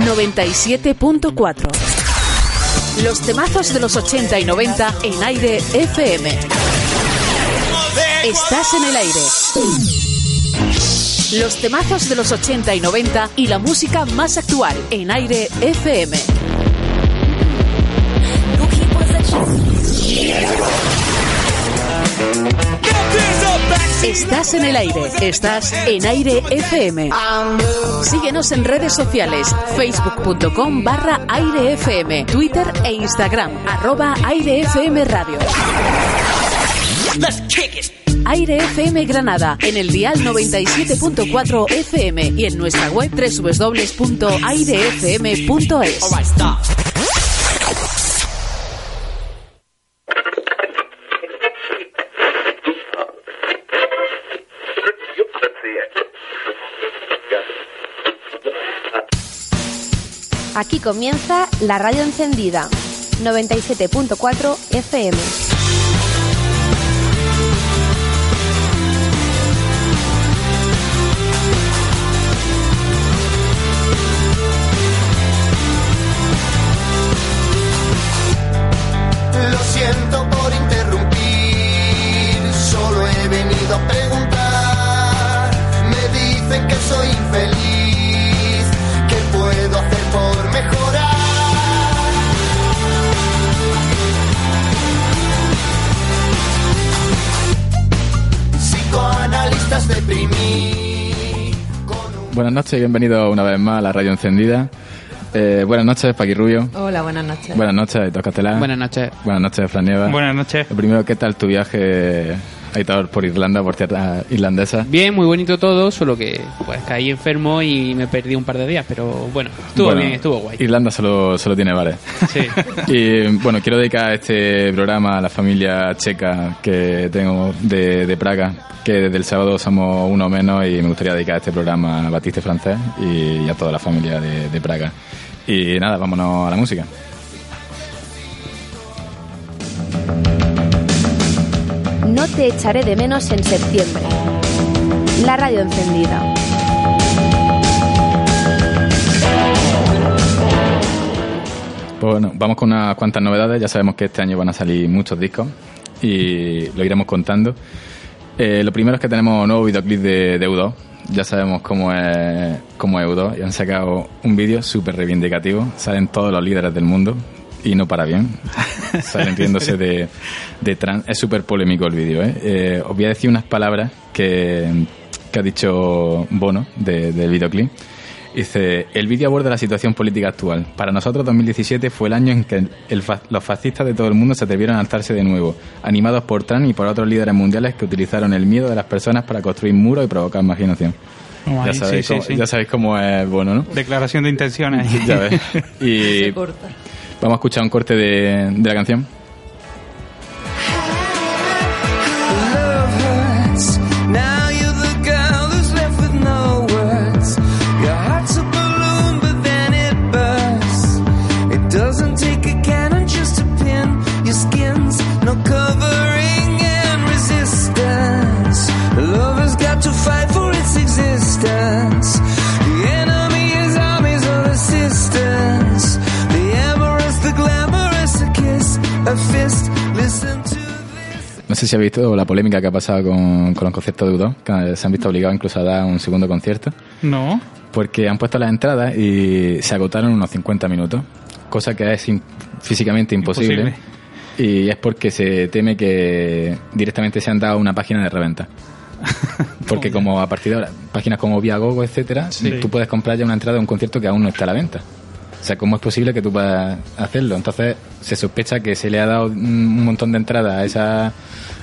97.4 Los temazos de los 80 y 90 en aire FM. Estás en el aire. Los temazos de los 80 y 90 y la música más actual en aire FM. Estás en el aire, estás en aire FM. Síguenos en redes sociales, facebook.com barra aire FM, Twitter e Instagram, arroba aire FM Radio. Aire FM Granada, en el dial 97.4 FM y en nuestra web www.airefm.es. Aquí comienza la radio encendida, 97.4 FM. Noches y bienvenido una vez más a la radio encendida. Eh, buenas noches, Paqui Rubio. Hola, buenas noches. Buenas noches, Aitor Castelán. Buenas noches. Buenas noches, Fran Nieva. Buenas noches. Lo primero, ¿qué tal tu viaje, Aitor, por Irlanda, por tierra irlandesa? Bien, muy bonito todo, solo que pues caí enfermo y me perdí un par de días, pero bueno, estuvo Bueno, bien, estuvo guay. Irlanda solo, solo tiene bares. Sí. y bueno, quiero dedicar este programa a la familia checa que tengo de, de Praga, que desde el sábado somos uno menos y me gustaría dedicar este programa a Batiste Francés y, a toda la familia de, de Praga. Y nada, vámonos a la música. No te echaré de menos en septiembre. La radio encendida. Pues bueno, vamos con unas cuantas novedades. Ya sabemos que este año van a salir muchos discos y lo iremos contando. Eh, lo primero es que tenemos un nuevo videoclip de, de U2. Ya sabemos cómo es, cómo es U2 y han sacado un vídeo súper reivindicativo. Salen todos los líderes del mundo y no para bien. Salen riéndose de, de trans. Es súper polémico el vídeo. ¿eh? Eh, os voy a decir unas palabras que, que ha dicho Bono de- del videoclip. Dice, el vídeo aborda la situación política actual. Para nosotros 2017 fue el año en que el fa- los fascistas de todo el mundo se atrevieron a alzarse de nuevo, animados por Trump y por otros líderes mundiales que utilizaron el miedo de las personas para construir muros y provocar marginación. Guay, ya, sabéis sí, cómo, sí. ya sabéis cómo es bueno, ¿no? Declaración de intenciones. Ya ves. Y vamos a escuchar un corte de, de la canción. Sé si habéis visto la polémica que ha pasado con, con los conciertos de U2, que se han visto obligados incluso a dar un segundo concierto. No. Porque han puesto las entradas y se agotaron unos 50 minutos, cosa que es físicamente imposible. Y es porque se teme que directamente se han dado una página de reventa. Porque como a partir de ahora, páginas como Viagogo, etcétera, Sí. tú puedes comprar ya una entrada de un concierto que aún no está a la venta. Sea, ¿cómo es posible que tú puedas hacerlo? Entonces, se sospecha que se le ha dado un montón de entradas a esa, a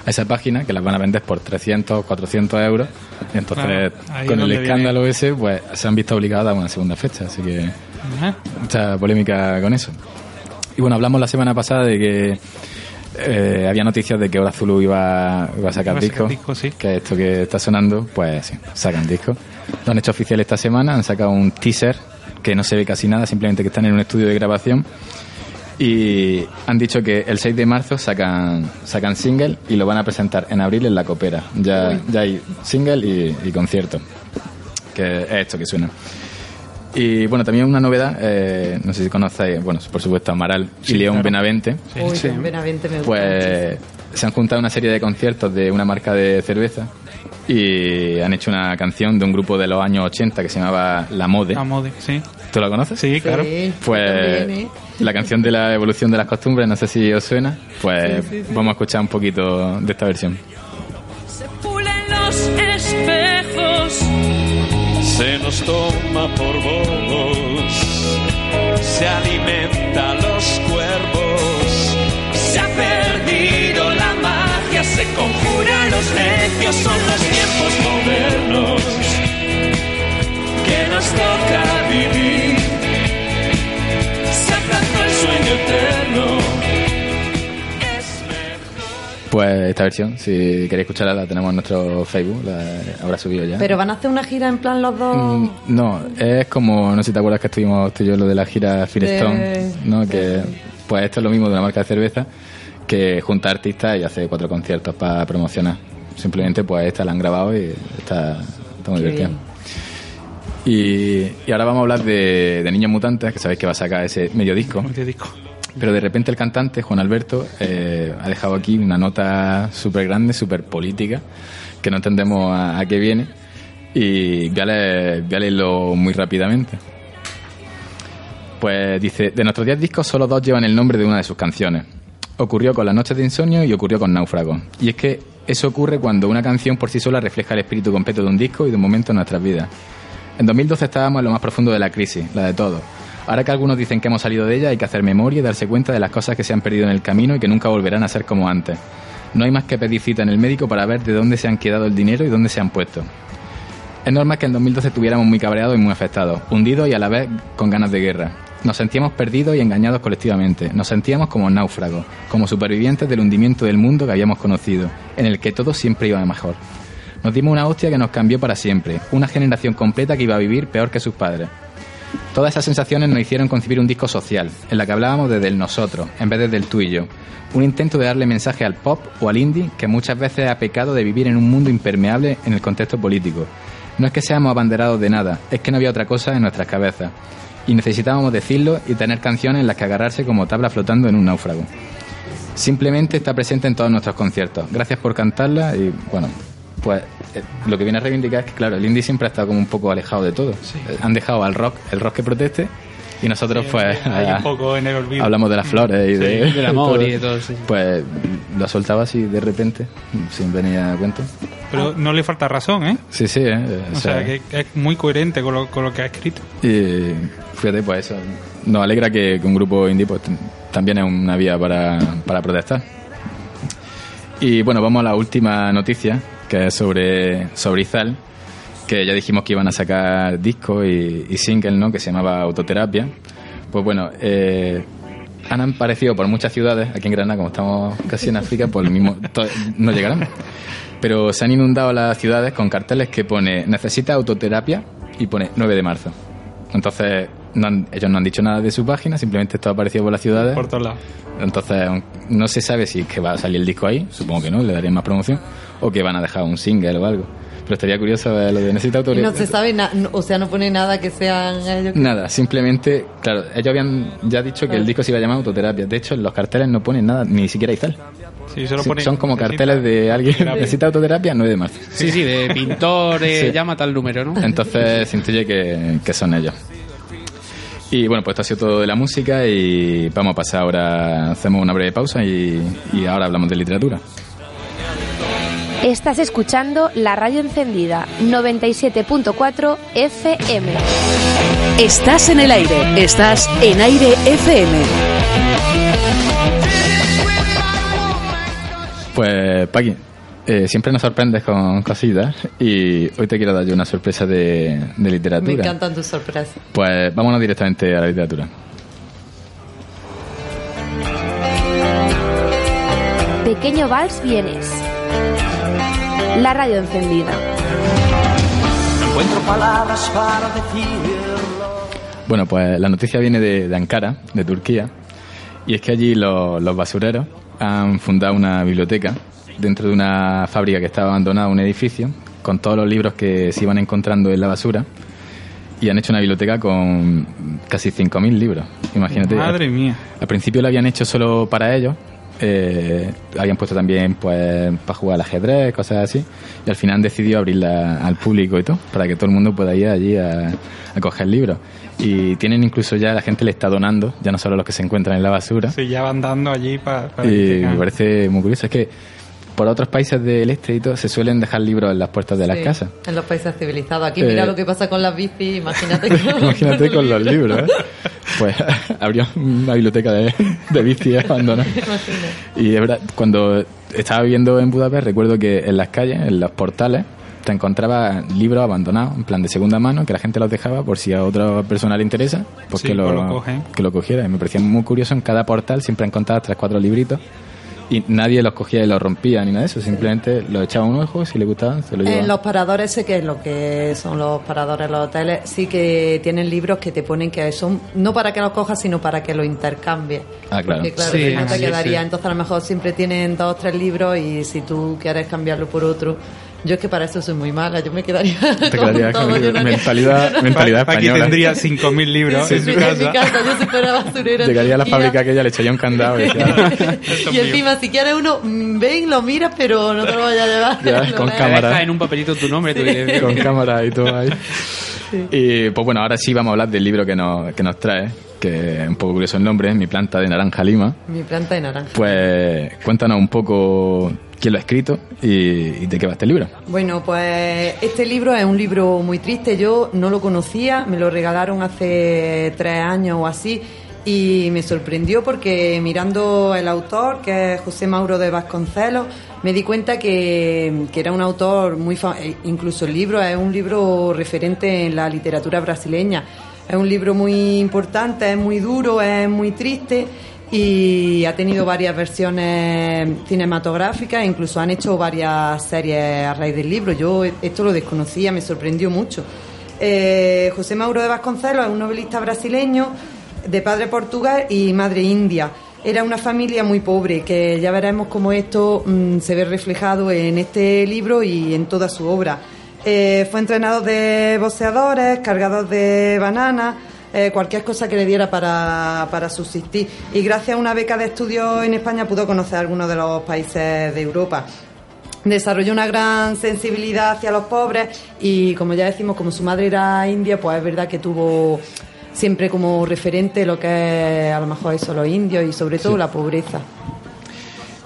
esa página, que las van a vender por 300, 400 euros. Y entonces, Claro, con el escándalo ese, pues se han visto obligados a una segunda fecha. Así que, Ajá. mucha polémica con eso. Y bueno, hablamos la semana pasada de que eh, había noticias de que Hora Zulu iba, iba a sacar a disco. sí. Que esto que está sonando, pues sí, sacan disco. Lo han hecho oficial esta semana, han sacado un teaser que no se ve casi nada, simplemente que están en un estudio de grabación. Y han dicho que el 6 de marzo sacan, sacan single y lo van a presentar en abril en la Copera. Ya, ya hay single y, y concierto. Que es esto que suena. Y bueno, también una novedad, eh, no sé si conocéis, bueno, por supuesto, Amaral y Sí, León claro. Benavente. Uy, Sí. con Benavente me gusta Pues se han juntado una serie de conciertos de una marca de cerveza y han hecho una canción de un grupo de los años 80 que se llamaba La Mode. La mode, sí. ¿Tú la conoces? Sí, claro. Sí, Pues también, ¿eh? la canción de la evolución de las costumbres, no sé si os suena, pues vamos a escuchar un poquito de esta versión. Se pulen los espejos, se nos toma por bobos, se alimenta se conjuran los necios, son los tiempos modernos que nos toca vivir. Se aplazó el sueño eterno. Es mejor. Pues esta versión, si queréis escucharla, la tenemos en nuestro Facebook, la habrá subido ya. Pero van a hacer una gira en plan los dos. Mm, No, es como, no sé si te acuerdas que estuvimos tú y yo lo de la gira Firestone, De- ¿no? Que, pues esto es lo mismo de una marca de cerveza, que junta artistas y hace cuatro conciertos para promocionar. Simplemente, pues esta la han grabado y está, está muy Qué bien. Y, y ahora vamos a hablar de, de Niños Mutantes, que sabéis que va a sacar ese medio disco. De disco. Pero de repente el cantante, Juan Alberto, eh, ha dejado aquí una nota súper grande, súper política, que no entendemos a, a qué viene. Y voy a, leer- voy a leerlo muy rápidamente. Pues dice, de nuestros 10 discos solo dos llevan el nombre de una de sus canciones. Ocurrió con Las noches de insomnio y ocurrió con Náufrago. Y es que eso ocurre cuando una canción por sí sola refleja el espíritu completo de un disco y de un momento en nuestras vidas. En 2012 estábamos en lo más profundo de la crisis, la de todos. Ahora que algunos dicen que hemos salido de ella, hay que hacer memoria y darse cuenta de las cosas que se han perdido en el camino y que nunca volverán a ser como antes. No hay más que pedir cita en el médico para ver de dónde se han quedado el dinero y dónde se han puesto. Es normal que en 2012 estuviéramos muy cabreados y muy afectados, hundidos y a la vez con ganas de guerra. Nos sentíamos perdidos y engañados colectivamente. Nos sentíamos como náufragos, como supervivientes del hundimiento del mundo que habíamos conocido, en el que todo siempre iba mejor. Nos dimos una hostia que nos cambió para siempre, una generación completa que iba a vivir peor que sus padres. Todas esas sensaciones nos hicieron concebir un disco social, en la que hablábamos desde el nosotros, en vez de del tú y. Un intento de darle mensaje al pop o al indie que muchas veces ha pecado de vivir en un mundo impermeable en el contexto político. No es que seamos abanderados de nada, es que no había otra cosa en nuestras cabezas. Y necesitábamos decirlo y tener canciones en las que agarrarse como tabla flotando en un náufrago. Simplemente está presente en todos nuestros conciertos. Gracias por cantarla y bueno, pues eh, lo que viene a reivindicar es que claro, el indie siempre ha estado como un poco alejado de todo. Eh, Han dejado al rock, el rock que proteste y nosotros pues Hay un poco en el olvido. hablamos de las flores y de, del amor y de todo, sí. Pues lo soltaba así de repente, sin venir a cuento. Pero no le falta razón, ¿eh? Sí, sí, eh, O sea, que es muy coherente con lo, con lo que ha escrito. Y fíjate, pues eso. Nos alegra que, que un grupo indie pues, también es una vía para, para protestar. Y bueno, vamos a la última noticia, que es sobre, sobre Izal, que ya dijimos que iban a sacar disco y, y single, ¿no? Que se llamaba Autoterapia. Pues bueno, eh, han aparecido por muchas ciudades, aquí en Granada, como estamos casi en África, pues lo mismo, no llegarán. Pero se han inundado las ciudades con carteles que pone necesita autoterapia y pone 9 de marzo. Entonces, no han- ellos no han dicho nada de su página, simplemente esto ha aparecido por las ciudades. Por todos lados. Entonces, no se sabe si es que va a salir el disco ahí, supongo que no, le darían más promoción, o que van a dejar un single o algo. Pero estaría curioso ver lo de necesita autoterapia. no se sabe, na- o sea, no pone nada que sean ellos. que- Nada, simplemente, claro, ellos habían ya dicho que el disco se iba a llamar autoterapia. De hecho, en los carteles no ponen nada, ni siquiera Izal. Sí, solo Sí, pone- son como carteles de alguien terapia. necesita autoterapia 9 de marzo. Sí, sí, de pintor, eh, Sí. llama tal número, ¿no? Entonces se intuye que, que son ellos. Y bueno, pues esto ha sido todo de la música y vamos a pasar ahora, hacemos una breve pausa y, y ahora hablamos de literatura. Estás escuchando la radio encendida 97.4 FM. Estás en el aire. Estás en aire FM. Pues, Paqui, eh, siempre nos sorprendes con cositas y hoy te quiero dar yo una sorpresa de, de literatura. Me encantan tus sorpresas. Pues vámonos directamente a la literatura. Pequeño Vals Vienes. La radio encendida. Encuentro palabras para decirlo. Bueno, pues la noticia viene de, de Ankara, de Turquía, y es que allí los, los basureros han fundado una biblioteca dentro de una fábrica que estaba abandonada, un edificio, con todos los libros que se iban encontrando en la basura, y han hecho una biblioteca con casi 5.000 libros. Imagínate. Madre mía. Al principio lo habían hecho solo para ellos. Eh, habían puesto también pues para jugar al ajedrez, cosas así. Y al final han decidido abrirla al público y todo, para que todo el mundo pueda ir allí a, a coger libros. Y tienen incluso ya, la gente le está donando, ya no solo los que se encuentran en la basura. Sí, ya van dando allí para... Y me parece muy curioso. Es que por otros países del este y todo se suelen dejar libros en las puertas de las casas. En los países civilizados. Aquí Eh, mira lo que pasa con las bicis, imagínate con, Imagínate con los libros, ¿eh? Pues habría una biblioteca de, de bicis abandonadas. Y es verdad, cuando estaba viviendo en Budapest, recuerdo que en las calles, en los portales, te encontrabas libros abandonados, en plan de segunda mano, que la gente los dejaba por si a otra persona le interesa, pues, Sí, que, lo, pues lo cogen. que lo cogiera. Y me parecía muy curioso, en cada portal siempre encontrabas tres, cuatro libritos. Y nadie los cogía y los rompía ni nada de eso, simplemente los echaba un ojo, si le gustaban, se lo llevaba. En los paradores, sé que es lo que son los paradores, los hoteles, sí que tienen libros que te ponen que son no para que los cojas, sino para que los intercambies. Ah, claro. Porque claro, Sí, que no te sí, quedaría. sí. Entonces a lo mejor siempre tienen dos o tres libros y si tú quieres cambiarlo por otro. Yo es que para eso soy muy mala, yo me quedaría. Te quedarías todo, con no haría- mentalidad, Aquí tendría 5.000 libros Sí, en sí, su en mi casa. casa, yo si fuera basurera. Llegaría a la fábrica ya- aquella, le echaría un candado y y encima, si quieres uno, mm, ven, lo miras, pero no te lo vayas a llevar. Ya, Lo con cámara. Deja en un papelito tu nombre, dirección. con cámara y todo ahí. Y pues bueno, ahora sí vamos a hablar del libro que nos, que nos trae, que es un poco curioso el nombre, Mi planta de naranja lima. Mi planta de naranja. Pues cuéntanos un poco quién lo ha escrito y, y de qué va este libro. Bueno, pues este libro es un libro muy triste. Yo no lo conocía, me lo regalaron hace tres años o así y me sorprendió porque mirando el autor, que es José Mauro de Vasconcelos, me di cuenta que, que era un autor muy famoso. Incluso el libro es un libro referente en la literatura brasileña. Es un libro muy importante, es muy duro, es muy triste y ha tenido varias versiones cinematográficas, incluso han hecho varias series a raíz del libro. Yo esto lo desconocía, me sorprendió mucho. Eh, José Mauro de Vasconcelos es un novelista brasileño de padre portugués y madre india. Era una familia muy pobre, que ya veremos cómo esto mm, se ve reflejado en este libro y en toda su obra. Eh, fue entrenador de boxeadores, cargador de bananas, eh, cualquier cosa que le diera para, para subsistir. Y gracias a una beca de estudio en España pudo conocer algunos de los países de Europa. Desarrolló una gran sensibilidad hacia los pobres y, como ya decimos, como su madre era india, pues es verdad que tuvo siempre como referente lo que es a lo mejor eso, los indios y sobre todo la pobreza.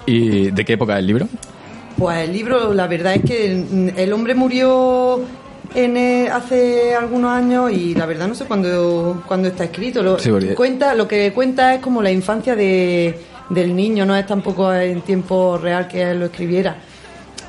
¿Y de qué época es el libro? Pues el libro, la verdad es que el, el hombre murió en el- hace algunos años y la verdad no sé cuándo, cuándo está escrito. Lo, Sí, cuenta, lo que cuenta es como la infancia de, del niño, no es tampoco en tiempo real que él lo escribiera.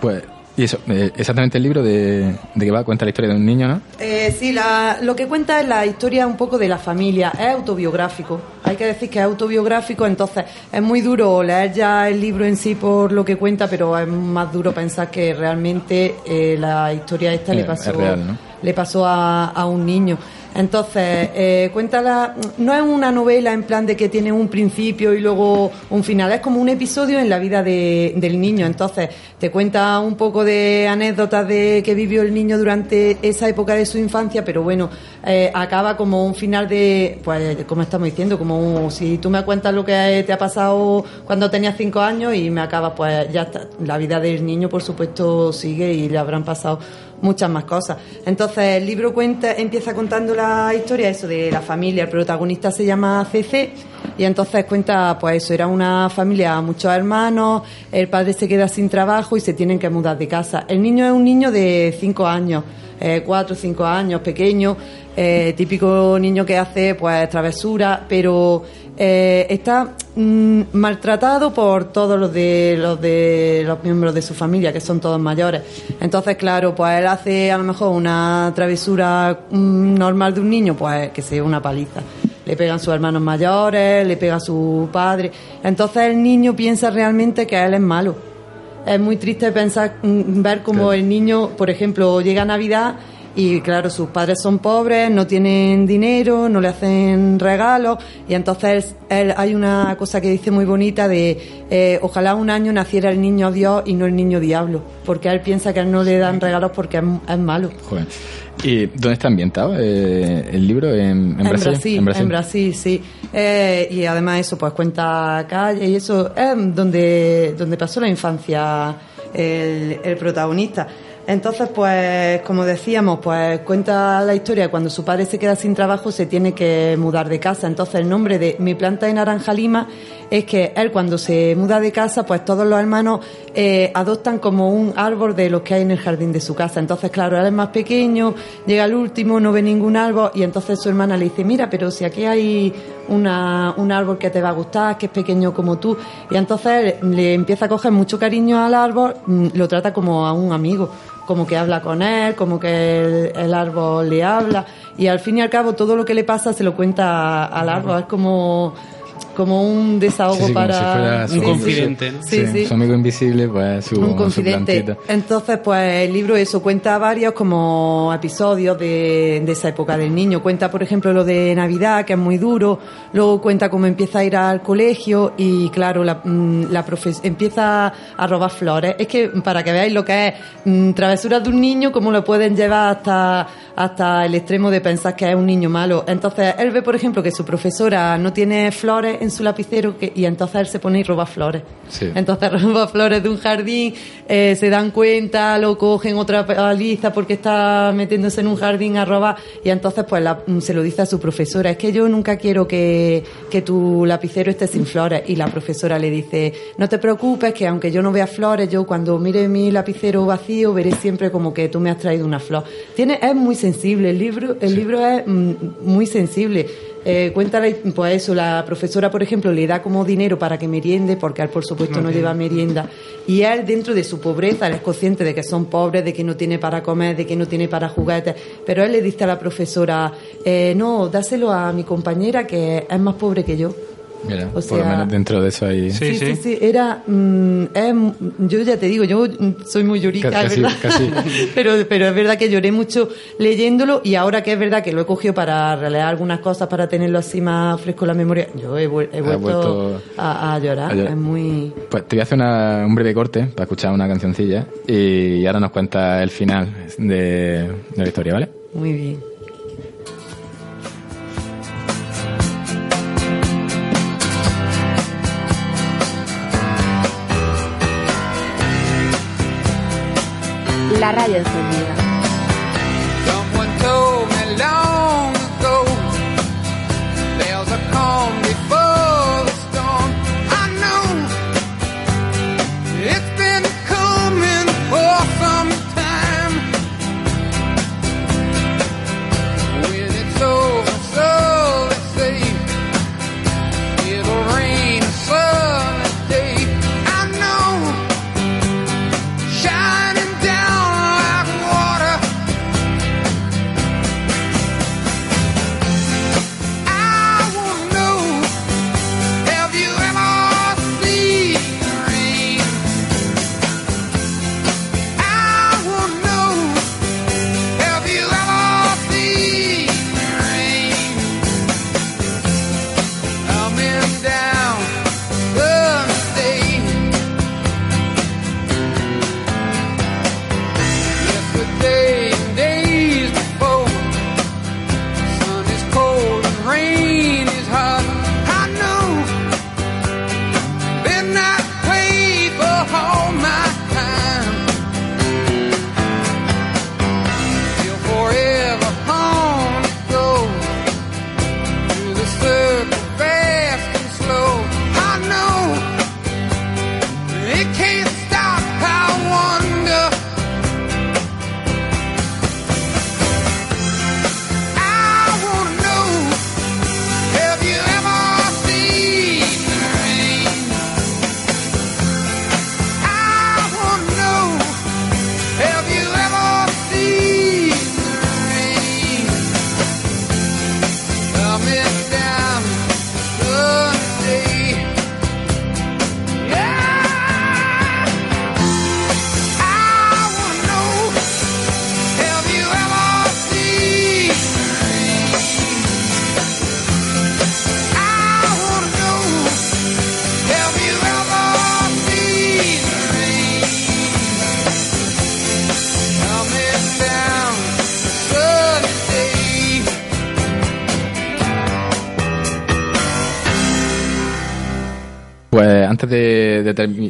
Pues, y eso, eh, exactamente el libro de, de que va, cuenta la historia de un niño, ¿no? Eh, sí, la- lo que cuenta es la historia un poco de la familia, es autobiográfico. Hay que decir que es autobiográfico, entonces es muy duro leer ya el libro en sí por lo que cuenta, pero es más duro pensar que realmente eh, la historia esta le Eh, pasó, es real, ¿no? le pasó a, a un niño. Entonces, eh, cuenta la, no es una novela en plan de que tiene un principio y luego un final, es como un episodio en la vida de- del niño. Entonces, te cuenta un poco de anécdotas de que vivió el niño durante esa época de su infancia, pero bueno, eh, acaba como un final de, pues, como estamos diciendo, como un- si tú me cuentas lo que te ha pasado cuando tenías cinco años y me acaba, pues ya está. La vida del niño, por supuesto, sigue y le habrán pasado muchas más cosas. Entonces el libro cuenta, empieza contando la historia eso de la familia. El protagonista se llama CC, Y entonces cuenta, pues eso, era una familia, muchos hermanos, el padre se queda sin trabajo y se tienen que mudar de casa. El niño es un niño de cinco años, eh, cuatro o cinco años, pequeño, eh, típico niño que hace pues travesura, pero eh, está mm, maltratado por todos los de los de los miembros de su familia, que son todos mayores. Entonces, claro, pues él hace a lo mejor una travesura mm, normal de un niño, pues que sea una paliza. Le pegan sus hermanos mayores, le pega a su padre. Entonces el niño piensa realmente que él es malo. Es muy triste pensar, mm, ver como el niño, por ejemplo, llega Navidad y claro, sus padres son pobres, no tienen dinero, no le hacen regalos y entonces él, él- hay una cosa que dice muy bonita de eh, ojalá un año naciera el niño Dios y no el niño diablo, porque él piensa que a él no le dan regalos porque es, es malo. Joder. ¿Y dónde está ambientado eh, el libro? ¿En, en Brasil? en Brasil, sí. Eh, y además eso, pues cuenta calle y eso es donde, donde pasó la infancia el, el protagonista. Entonces, pues, como decíamos, pues cuenta la historia cuando su padre se queda sin trabajo, se tiene que mudar de casa. Entonces, el nombre de Mi planta de naranja lima es que él cuando se muda de casa, pues todos los hermanos eh, adoptan como un árbol de los que hay en el jardín de su casa. Entonces, claro, él es más pequeño, llega al último, no ve ningún árbol y entonces su hermana le dice, mira, pero si aquí hay una, un árbol que te va a gustar, que es pequeño como tú. Y entonces le empieza a coger mucho cariño al árbol, mm, lo trata como a un amigo, como que habla con él, como que el, el árbol le habla. Y al fin y al cabo todo lo que le pasa se lo cuenta al árbol, es como como un desahogo Sí, sí, como para si fuera su- Un confidente, ¿no? Sí, sí. Su amigo invisible, pues su, un confidente. Entonces, pues el libro eso cuenta varios como episodios de, de esa época del niño. Cuenta, por ejemplo, lo de Navidad, que es muy duro. Luego cuenta cómo empieza a ir al colegio y, claro, la, mm, la profes- empieza a robar flores. Es que para que veáis lo que es mm, travesuras de un niño, cómo lo pueden llevar hasta, hasta el extremo de pensar que es un niño malo. Entonces, él ve, por ejemplo, que su profesora no tiene flores en su lapicero que- y entonces él se pone y roba flores. Sí. Entonces roba flores de un jardín, eh, se dan cuenta, lo cogen otra paliza porque está metiéndose en un jardín a robar y entonces pues la- mm, se lo dice a su profesora, es que yo nunca quiero que, que tu lapicero esté sin flores y la profesora le dice, no te preocupes que aunque yo no vea flores, yo cuando mire mi lapicero vacío veré siempre como que tú me has traído una flor. Tiene, es muy sensible, el libro, el libro es mm, muy sensible. Eh, cuéntale, pues eso, la profesora, por ejemplo, le da como dinero para que meriende, porque él, por supuesto, no lleva merienda. Y él, dentro de su pobreza, él es consciente de que son pobres, de que no tiene para comer, de que no tiene para juguetes. Pero él le dice a la profesora, eh, no, dáselo a mi compañera que es más pobre que yo. Mira, O por sea- lo menos dentro de eso hay... Sí, Sí, sí, sí. sí, era. mm, es- yo ya te digo, yo mm, soy muy llorica, Casi- verdad. casi. pero, pero es verdad que lloré mucho leyéndolo y ahora que es verdad que lo he cogido para releer algunas cosas, para tenerlo así más fresco en la memoria, yo he, vuel- he Ha vuelto, vuelto a, a llorar. a llorar. Es muy. Pues te voy a hacer una- un breve corte para escuchar una cancioncilla y ahora nos cuenta el final de, de la historia, ¿vale? Muy bien. La radio encendida.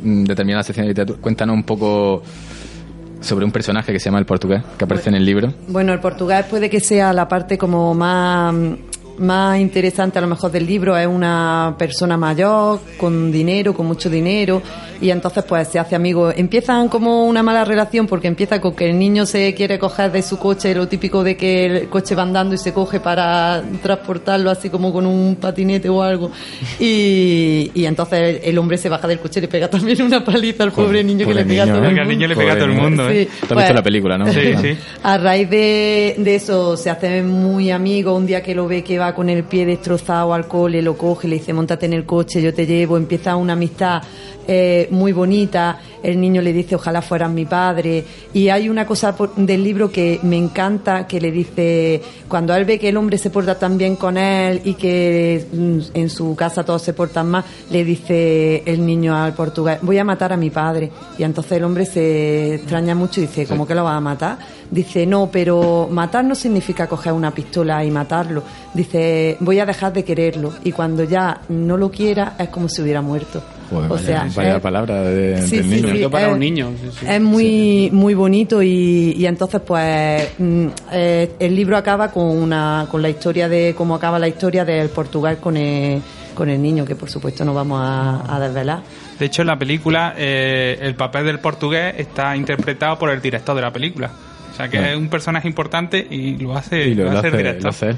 De, de termi- de literatura, cuéntanos un poco sobre un personaje que se llama el portugués, que aparece en el libro. Bueno, el portugués puede que sea la parte como más, más interesante a lo mejor del libro. Es una persona mayor, con dinero, con mucho dinero, y entonces pues se hace amigo. Empiezan como una mala relación porque empieza con que el niño se quiere coger de su coche, lo típico de que el coche va andando y se coge para transportarlo así como con un patinete o algo. Y, y entonces el hombre se baja del coche y le pega también una paliza al pobre niño que pobre le pega a niño, todo ¿eh? el Que al niño le mundo. pega a todo el Pobre mundo, niño. ¿eh? Sí, has visto pues, la película, ¿no? Sí, sí. a raíz de, de eso se hace muy amigo. Un día que lo ve que va con el pie destrozado al cole, lo coge, le dice, montate en el coche, yo te llevo. Empieza una amistad eh, muy bonita. El niño le dice, ojalá fueras mi padre. Y hay una cosa por- del libro que me encanta, que le dice, cuando él ve que el hombre se porta tan bien con él y que mm, en su casa todos se portan más, le dice el niño al portugués, voy a matar a mi padre. Y entonces el hombre se extraña mucho y dice, ¿cómo que lo vas a matar? Dice, no, pero matar no significa coger una pistola y matarlo. Dice, voy a dejar de quererlo. Y cuando ya no lo quiera, es como si hubiera muerto. Joder, o vaya- sea, vaya es- palabra de, Sí, del niño. Para es- un niño, sí, sí. Es muy, muy bonito y, y entonces pues mm, eh, el libro acaba con una con la historia de cómo acaba la historia del Portugal con el, con el niño, que por supuesto no vamos a, a desvelar. De hecho, en la película, eh, el papel del portugués está interpretado por el director de la película. O sea, que Bueno. es un personaje importante y lo hace, Y lo, lo lo hace el director. lo hace él.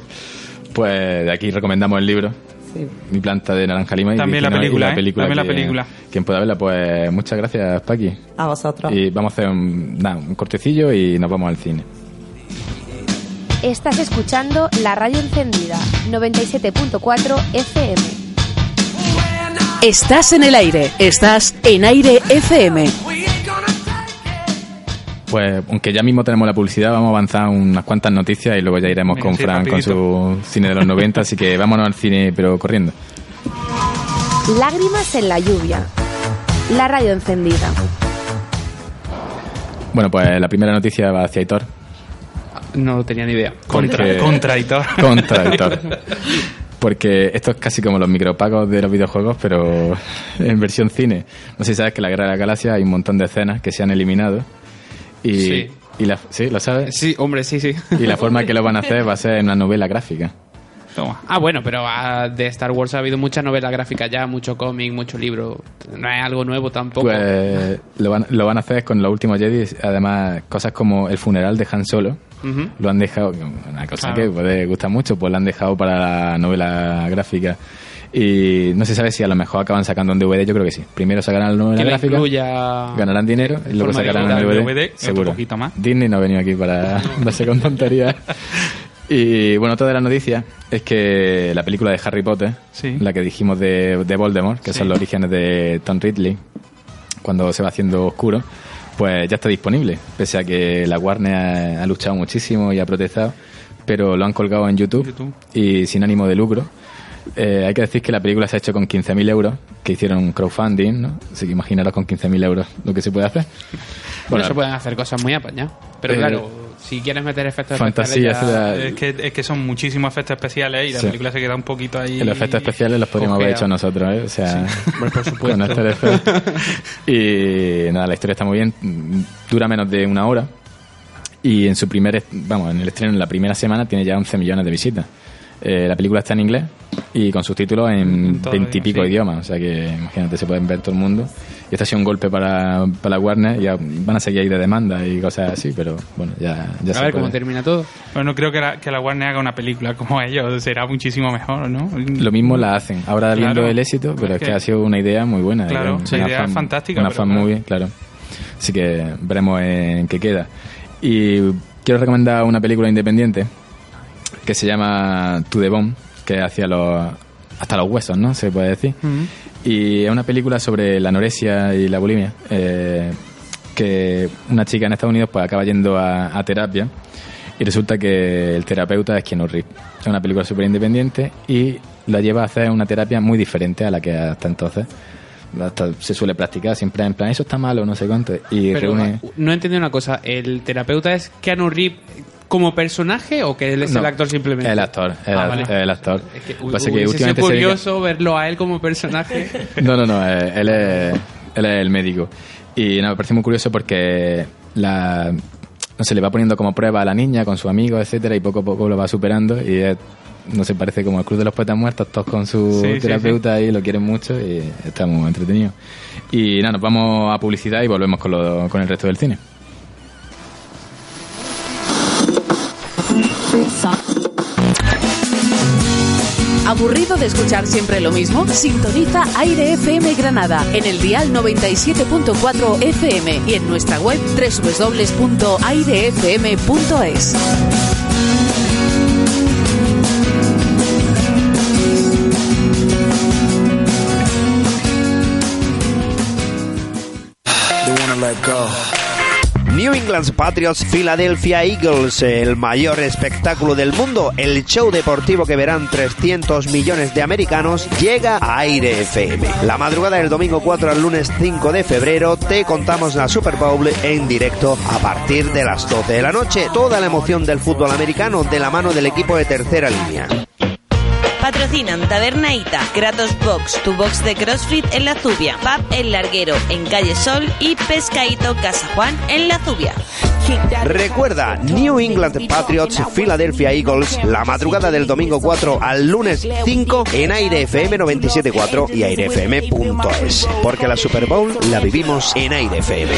Pues de aquí recomendamos el libro. Sí. Mi planta de naranja lima y También la y película, ¿eh? película También la película. Quien pueda verla, pues muchas gracias, Paqui. A vosotros. Y vamos a hacer un, nada, un cortecillo y nos vamos al cine. Estás escuchando la radio encendida 97.4 FM. Estás en el aire. Estás en aire FM. Pues aunque ya mismo tenemos la publicidad, vamos a avanzar unas cuantas noticias y luego ya iremos Venga, con sí, Fran con su cine de los 90, así que vámonos al cine pero corriendo. Lágrimas en la lluvia. La radio encendida. Bueno, pues la primera noticia va hacia Hitor. No tenía ni idea. Contra, Porque- Contradictor. Contra Hitor. Porque esto es casi como los micropagos de los videojuegos, pero en versión cine. No sé si sabes que en la Guerra de la Galaxia hay un montón de escenas que se han eliminado. Y, Sí. y la, ¿Sí? ¿Lo sabes? Sí, hombre, sí, sí. Y la forma que lo van a hacer va a ser en una novela gráfica. Toma. Ah, bueno, pero ah, de Star Wars ha habido muchas novelas gráficas ya, mucho cómic, mucho libro. No es algo nuevo tampoco. Pues lo van, lo van a hacer con los últimos Jedi. Además, cosas como el funeral de Han Solo. Lo han dejado, una cosa Claro. que puede gustar mucho, pues lo han dejado para la novela gráfica. Y no se sabe si a lo mejor acaban sacando un DVD, yo creo que sí. Primero sacarán la novela gráfica, ganarán dinero y luego sacarán el DVD. el seguro. poquito más. Disney no ha venido aquí para darse con tonterías. Y bueno, otra de las noticias es que la película de Harry Potter, Sí. la que dijimos de, de Voldemort, que Sí. son los orígenes de Tom Ridley, cuando se va haciendo oscuro, pues ya está disponible. Pese a que la Warner ha, ha luchado muchísimo y ha protestado, pero lo han colgado en YouTube, YouTube. y sin ánimo de lucro. Eh, hay que decir que la película se ha hecho con 15.000 euros, que hicieron un crowdfunding, ¿no? Así que imaginaros con 15.000 euros lo que se puede hacer. Bueno, se pueden hacer cosas muy apañadas. Pero Eh, claro, si quieres meter efectos fantasía, especiales ya- Es que, es que son muchísimos efectos especiales y la Sí. película se queda un poquito ahí. Los efectos especiales los podríamos haber hecho nosotros, ¿eh? O sea, Hombre, por supuesto. Y nada, la historia está muy bien. Dura menos de una hora. Y en su primer, vamos, en el estreno, en la primera semana, tiene ya 11 millones de visitas. Eh, la película está en inglés y con subtítulos en En todo 20 y pico sí. idiomas. O sea que, imagínate, se pueden ver todo el mundo. Y este ha sido un golpe para, para la Warner. Y ya van a seguir ahí de demanda y cosas así, pero bueno, ya, ya A se ver puede. cómo termina todo. Bueno, creo que la, que la Warner haga una película como ellos será muchísimo mejor, ¿no? Lo mismo la hacen. Ahora viendo el éxito, pero Es es que, que- ha sido una idea muy buena. Claro, Una idea es fantástica, Una fan claro. movie, claro. Así que veremos en qué queda. Y quiero recomendar una película independiente que se llama To the Bone, que es hacia los hasta los huesos, ¿no? Se puede decir. Y es una película sobre la anorexia y la bulimia. eh, que una chica en Estados Unidos pues acaba yendo a, a terapia y resulta que el terapeuta es Keanu Reeves. Es una película súper independiente y la lleva a hacer una terapia muy diferente a la que hasta entonces hasta se suele practicar. Siempre en plan, eso está malo, no sé cuánto. Y Pero reúne... no he entendido una cosa. El terapeuta es Keanu Reeves como personaje o que él es No, el actor simplemente? El actor, el, Ah, vale. el actor. Es que pasa que sido últimamente se dedica- curioso verlo a él como personaje. No, no, no, eh, él es, él es el médico. Y nada, me parece muy curioso porque la, no sé, le va poniendo como prueba a la niña con sus amigos, etcétera, y poco a poco lo va superando y es, no sé, parece como el Club de los Poetas Muertos, todos con su Sí, sí, terapeuta y lo quieren mucho y está muy entretenido. Y nada, nos vamos a publicidad y volvemos con, lo, con el resto del cine. ¿Aburrido de escuchar siempre lo mismo? Sintoniza Aire FM Granada en el dial 97.4 FM y en nuestra web www.airefm.es. New England Patriots Philadelphia Eagles, el mayor espectáculo del mundo, el show deportivo que verán 300 millones de americanos, llega a Aire FM. La madrugada del domingo 4 al lunes 5 de febrero te contamos la Super Bowl en directo a partir de las 12 de la noche. Toda la emoción del fútbol americano de la mano del equipo de tercera línea. Patrocinan Taberna Ita, Kratos Box, tu box de CrossFit en La Zubia, Pub El Larguero en Calle Sol y Pescaíto Casa Juan en La Zubia. Recuerda, New England Patriots Philadelphia Eagles, la madrugada del domingo 4 al lunes 5 en Aire FM 97.4 y airefm.es. Porque la Super Bowl la vivimos en Aire FM.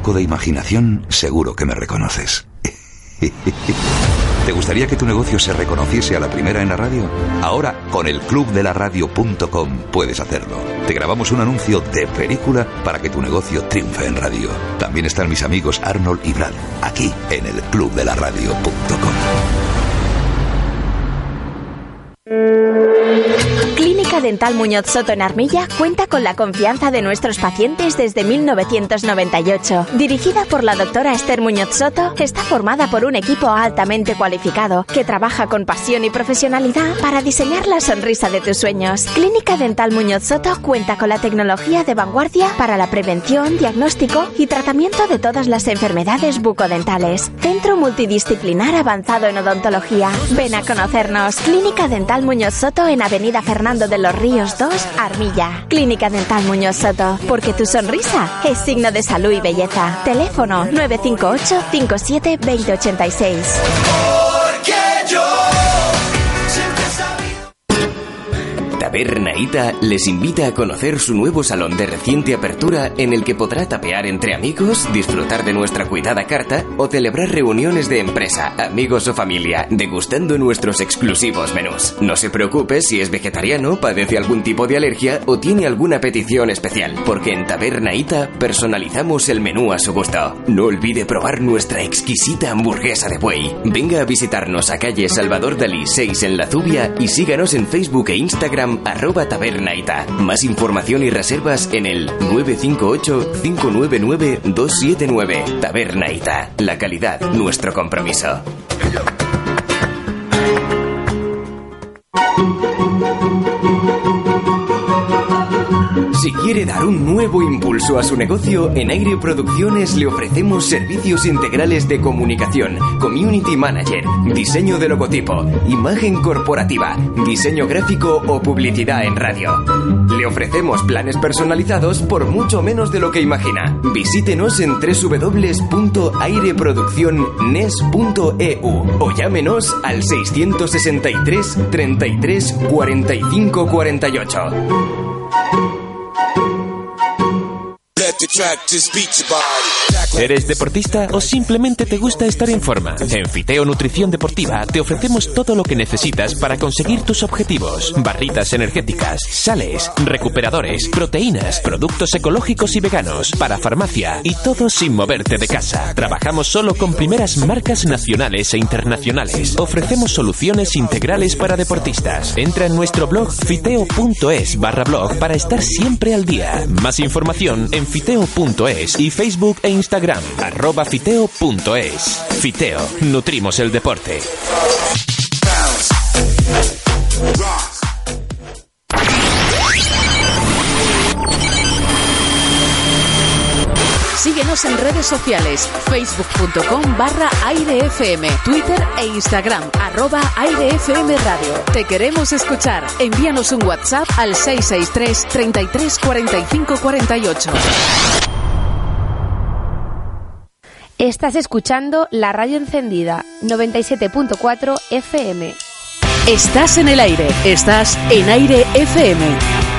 Poco de imaginación, seguro que me reconoces. ¿Te gustaría que tu negocio se reconociese a la primera en la radio? Ahora, con el clubdelaradio.com puedes hacerlo. Te grabamos un anuncio de película para que tu negocio triunfe en radio. También están mis amigos Arnold y Brad, aquí en el clubdelaradio.com. Dental Muñoz Soto en Armilla cuenta con la confianza de nuestros pacientes desde 1998. Dirigida por la doctora Esther Muñoz Soto, está formada por un equipo altamente cualificado que trabaja con pasión y profesionalidad para diseñar la sonrisa de tus sueños. Clínica Dental Muñoz Soto cuenta con la tecnología de vanguardia para la prevención, diagnóstico y tratamiento de todas las enfermedades bucodentales. Centro multidisciplinar avanzado en odontología. Ven a conocernos. Clínica Dental Muñoz Soto en Avenida Fernando de los Ríos 2, Armilla. Clínica Dental Muñoz Soto, porque tu sonrisa es signo de salud y belleza. Teléfono 958 57 2086. Taberna Ita les invita a conocer su nuevo salón de reciente apertura en el que podrá tapear entre amigos, disfrutar de nuestra cuidada carta o celebrar reuniones de empresa, amigos o familia, degustando nuestros exclusivos menús. No se preocupe si es vegetariano, padece algún tipo de alergia o tiene alguna petición especial, porque en Taberna Ita personalizamos el menú a su gusto. No olvide probar nuestra exquisita hamburguesa de buey. Venga a visitarnos a calle Salvador Dalí 6 en La Zubia y síganos en Facebook e Instagram arroba tabernaita. Más información y reservas en el 958-599-279. Tabernaita. La calidad, nuestro compromiso. Si quiere dar un nuevo impulso a su negocio, en Aire Producciones le ofrecemos servicios integrales de comunicación, community manager, diseño de logotipo, imagen corporativa, diseño gráfico o publicidad en radio. Le ofrecemos planes personalizados por mucho menos de lo que imagina. Visítenos en www.aireproduccionnes.eu o llámenos al 663 33 45 48. Thank you. ¿Eres deportista o simplemente te gusta estar en forma? En Fiteo Nutrición Deportiva te ofrecemos todo lo que necesitas para conseguir tus objetivos. Barritas energéticas, sales, recuperadores, proteínas, productos ecológicos y veganos, para farmacia y todo sin moverte de casa. Trabajamos solo con primeras marcas nacionales e internacionales. Ofrecemos soluciones integrales para deportistas. Entra en nuestro blog fiteo.es barra blog para estar siempre al día. Más información en fiteo.es y Facebook e Instagram, arroba fiteo.es. Fiteo, nutrimos el deporte. Síguenos en redes sociales, facebook.com barra airefm, Twitter e Instagram, arroba airefm radio. Te queremos escuchar. Envíanos un WhatsApp al 663 33 45 48. Estás escuchando la radio encendida 97.4 FM. Estás en el aire, estás en aire FM.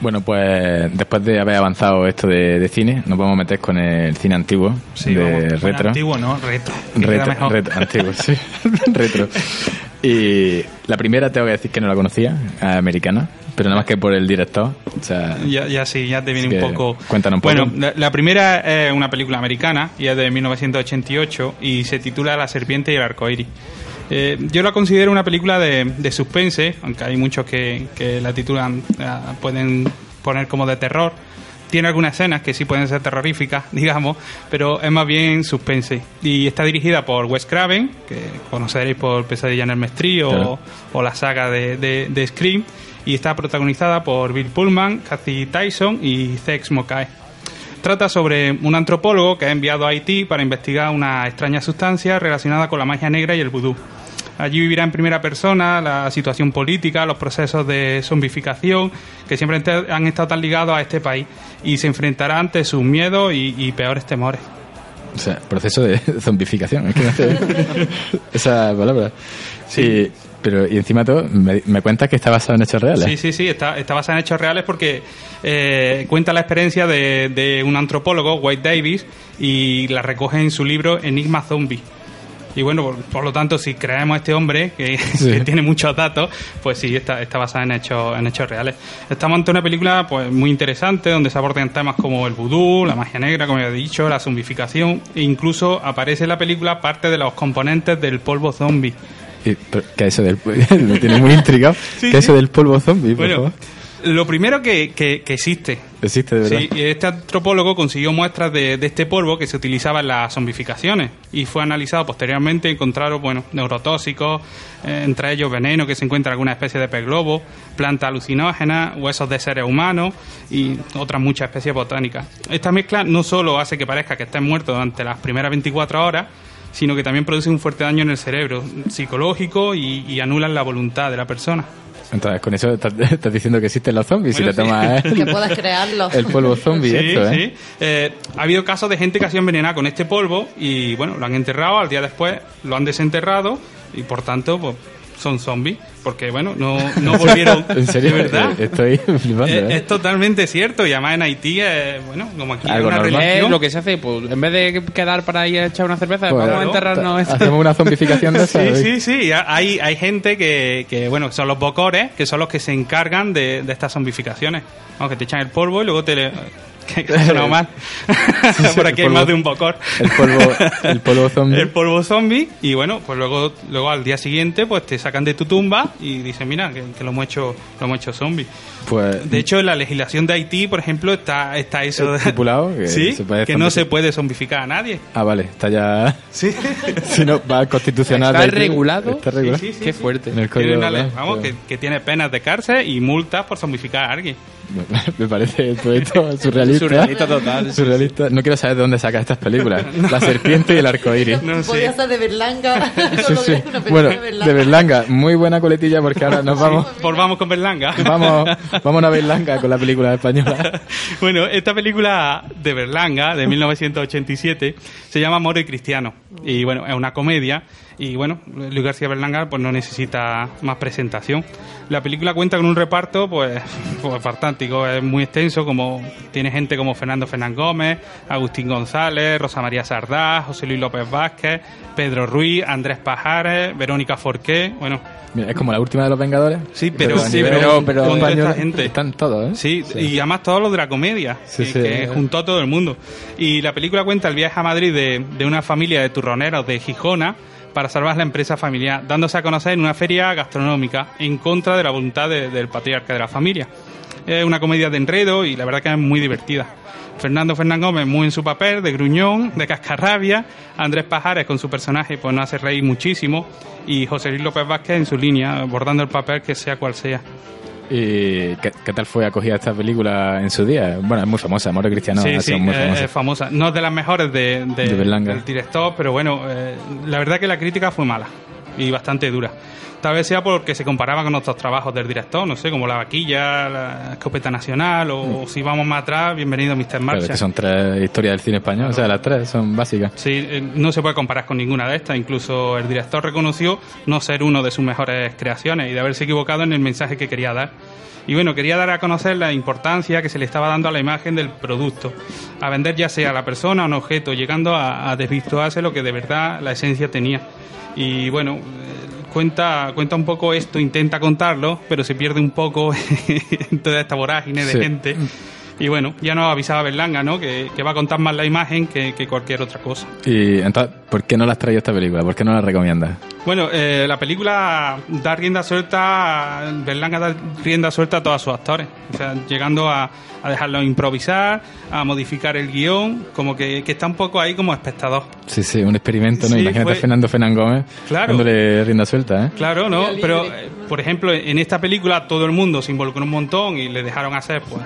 Bueno, pues después de haber avanzado esto de, de cine, nos vamos a meter con el cine antiguo, Sí, de vamos, retro. antiguo, ¿no? Retro. Retro, retro, antiguo, sí. retro. Y la primera tengo que decir que no la conocía, americana, pero nada más que por el director. O sea, Ya, ya sí, ya te viene un poco. cuéntanos un poco. Bueno, la, la primera es una película americana y es de 1988 y se titula La serpiente y el arcoíris. Eh, yo la considero una película de, de suspense, aunque hay muchos que, que la titulan, ah, pueden poner como de terror. Tiene algunas escenas que sí pueden ser terroríficas, digamos, pero es más bien suspense. Y está dirigida por Wes Craven, que conoceréis por Pesadilla en el Mestrí o, Claro. o la saga de, de- de Scream. Y está protagonizada por Bill Pullman, Kathy Tyson y Zex Mokae. Trata sobre un antropólogo que ha enviado a Haití para investigar una extraña sustancia relacionada con la magia negra y el vudú. Allí vivirá en primera persona la situación política, los procesos de zombificación que siempre han estado tan ligados a este país y se enfrentará ante sus miedos y, y peores temores. o sea, proceso de zombificación. Es que no sé esa palabra. Sí. Pero y encima todo, me, me cuentas que está basado en hechos reales. Sí, sí, sí, está, está basada en hechos reales porque eh, cuenta la experiencia de, de un antropólogo, White Davis, y la recoge en su libro Enigma Zombie. Y bueno, por, por lo tanto, si creemos a este hombre, que, Sí. que tiene muchos datos, pues sí, está, está basada en hechos, en hechos reales. Estamos ante una película pues muy interesante, donde se abordan temas como el vudú, la magia negra, como ya he dicho, la zombificación, e incluso aparece en la película parte de los componentes del polvo zombie. Y, pero, ¿Qué es eso del Me tiene muy intrigado. Sí, ¿Qué es sí. eso del polvo zombie, por Bueno, favor? lo primero que, que- que existe. Existe de verdad. Sí, y este antropólogo consiguió muestras de, de este polvo que se utilizaba en las zombificaciones y fue analizado posteriormente y encontraron bueno, neurotóxicos, eh, entre ellos veneno que se encuentra en alguna especie de pez globo, plantas alucinógenas, huesos de seres humanos y otras muchas especies botánicas. Esta mezcla no solo hace que parezca que estén muertos durante las primeras 24 horas, sino que también produce un fuerte daño en el cerebro psicológico y, y anulan la voluntad de la persona. Entonces, con eso estás, estás diciendo que existen los zombies. Bueno, si te sí. tomas Que puedas el polvo zombie, Sí, esto, ¿eh? sí. Eh, ha habido casos de gente que ha sido envenenada con este polvo y, bueno, lo han enterrado, al día después lo han desenterrado y, por tanto, pues, son zombies. Porque, bueno, no, no volvieron... ¿En serio? ¿De verdad? Eh, Estoy flipando, Eh, ¿eh? es totalmente cierto y además en Haití, eh, bueno, como aquí hay Algo una normal. religión... Es lo que se hace, pues en vez de quedar para ir a echar una cerveza, Pues, vamos a enterrarnos. esto. Hacemos una zombificación de esa. Sí, sí, sí. Hay, hay gente que, que, bueno, son los bocores, que son los que se encargan de, de estas zombificaciones. Vamos, que te echan el polvo y luego te... Que ha sonado mal. Por aquí el hay polvo- más de un bocor. El polvo, el polvo zombie. El polvo zombie y bueno, pues luego, luego al día siguiente pues te sacan de tu tumba y dicen, mira, que, que lo hemos hecho, lo hemos hecho zombie. Pues, De hecho, en la legislación de Haití, por ejemplo, está, está eso. Estipulado que sí, se puede que no se puede zombificar a nadie. Ah, vale, está ya. Sí. si no, va al constitucional. Está regulado. Está regulado. Sí, sí, sí, Qué sí. fuerte. En el Tiene código. una ley, ¿verdad? vamos, que, que tiene penas de cárcel y multas por zombificar a alguien. Me parece todo esto surrealista. Surrealista total. Surrealista. No quiero saber de dónde sacas estas películas. La serpiente y el arco iris. No Podía sé. ser de Berlanga. Sí, sí. Bueno, de Berlanga, muy buena coletilla porque ahora nos vamos. Pues vamos con Berlanga. Vamos, vamos a Berlanga con la película española. Bueno, esta película de Berlanga, de 1987, se llama Moro y Cristiano. Y bueno, es una comedia. Y bueno, Luis García Berlanga pues no necesita más presentación. La película cuenta con un reparto pues, pues fantástico, es muy extenso, como tiene gente como Fernando Fernán Gómez, Agustín González, Rosa María Sardá, José Luis López Vázquez, Pedro Ruiz, Andrés Pajares, Verónica Forqué, bueno, Mira, es como la última de los Vengadores. Sí, pero, a sí, pero, pero esta gente. Están todos, ¿eh? Sí, y además todos los de la comedia, Sí, que, sí. que juntó a todo el mundo. Y la película cuenta el viaje a Madrid de, de una familia de turroneros de Gijona para salvar la empresa familiar, dándose a conocer en una feria gastronómica en contra de la voluntad de- del patriarca de la familia. Es una comedia de enredo y la verdad que es muy divertida. Fernando Fernán Gómez muy en su papel, de gruñón, de cascarrabia. Andrés Pajares con su personaje pues nos hace reír muchísimo. Y José Luis López Vázquez en su línea, abordando el papel que sea cual sea. ¿Y qué, qué tal fue acogida esta película en su día? Bueno, es muy famosa, Amor Cristiano sí, ha sí, sido muy eh, famosa. es famosa. No es de las mejores de, de- De del director, pero bueno, eh, la verdad que la crítica fue mala y bastante dura. Tal vez sea porque se comparaba con otros trabajos del director, no sé, como La Vaquilla, La Escopeta Nacional, o, si vamos más atrás, Bienvenido Mr. Mm. Marcha. es que son tres historias del cine español, o sea, las tres son básicas. Sí, eh, no se puede comparar con ninguna de estas. Incluso el director reconoció no ser uno de sus mejores creaciones y de haberse equivocado en el mensaje que quería dar. Y bueno, quería dar a conocer la importancia que se le estaba dando a la imagen del producto, a vender ya sea a la persona o un objeto, llegando a, a desvirtuarse lo que de verdad la esencia tenía. Y bueno, cuenta, cuenta un poco esto, intenta contarlo, pero se pierde un poco en toda esta vorágine de Sí. gente. Y bueno, ya nos avisaba Berlanga, ¿no? Que, que va a contar más la imagen que, que cualquier otra cosa. Y entonces, ¿por qué no la has traído esta película? ¿Por qué no la recomiendas? Bueno, eh, la película da rienda suelta, Berlanga da rienda suelta a todos sus actores, o sea, llegando a, a dejarlos improvisar, a modificar el guion, como que, que está un poco ahí como espectador. Sí, sí, un experimento, ¿no? Sí, Imagínate fue- a Fernando Fernán Gómez Claro. dándole rienda suelta, ¿eh? Claro, ¿no? Pero, eh, por ejemplo, en esta película todo el mundo se involucró un montón y le dejaron hacer pues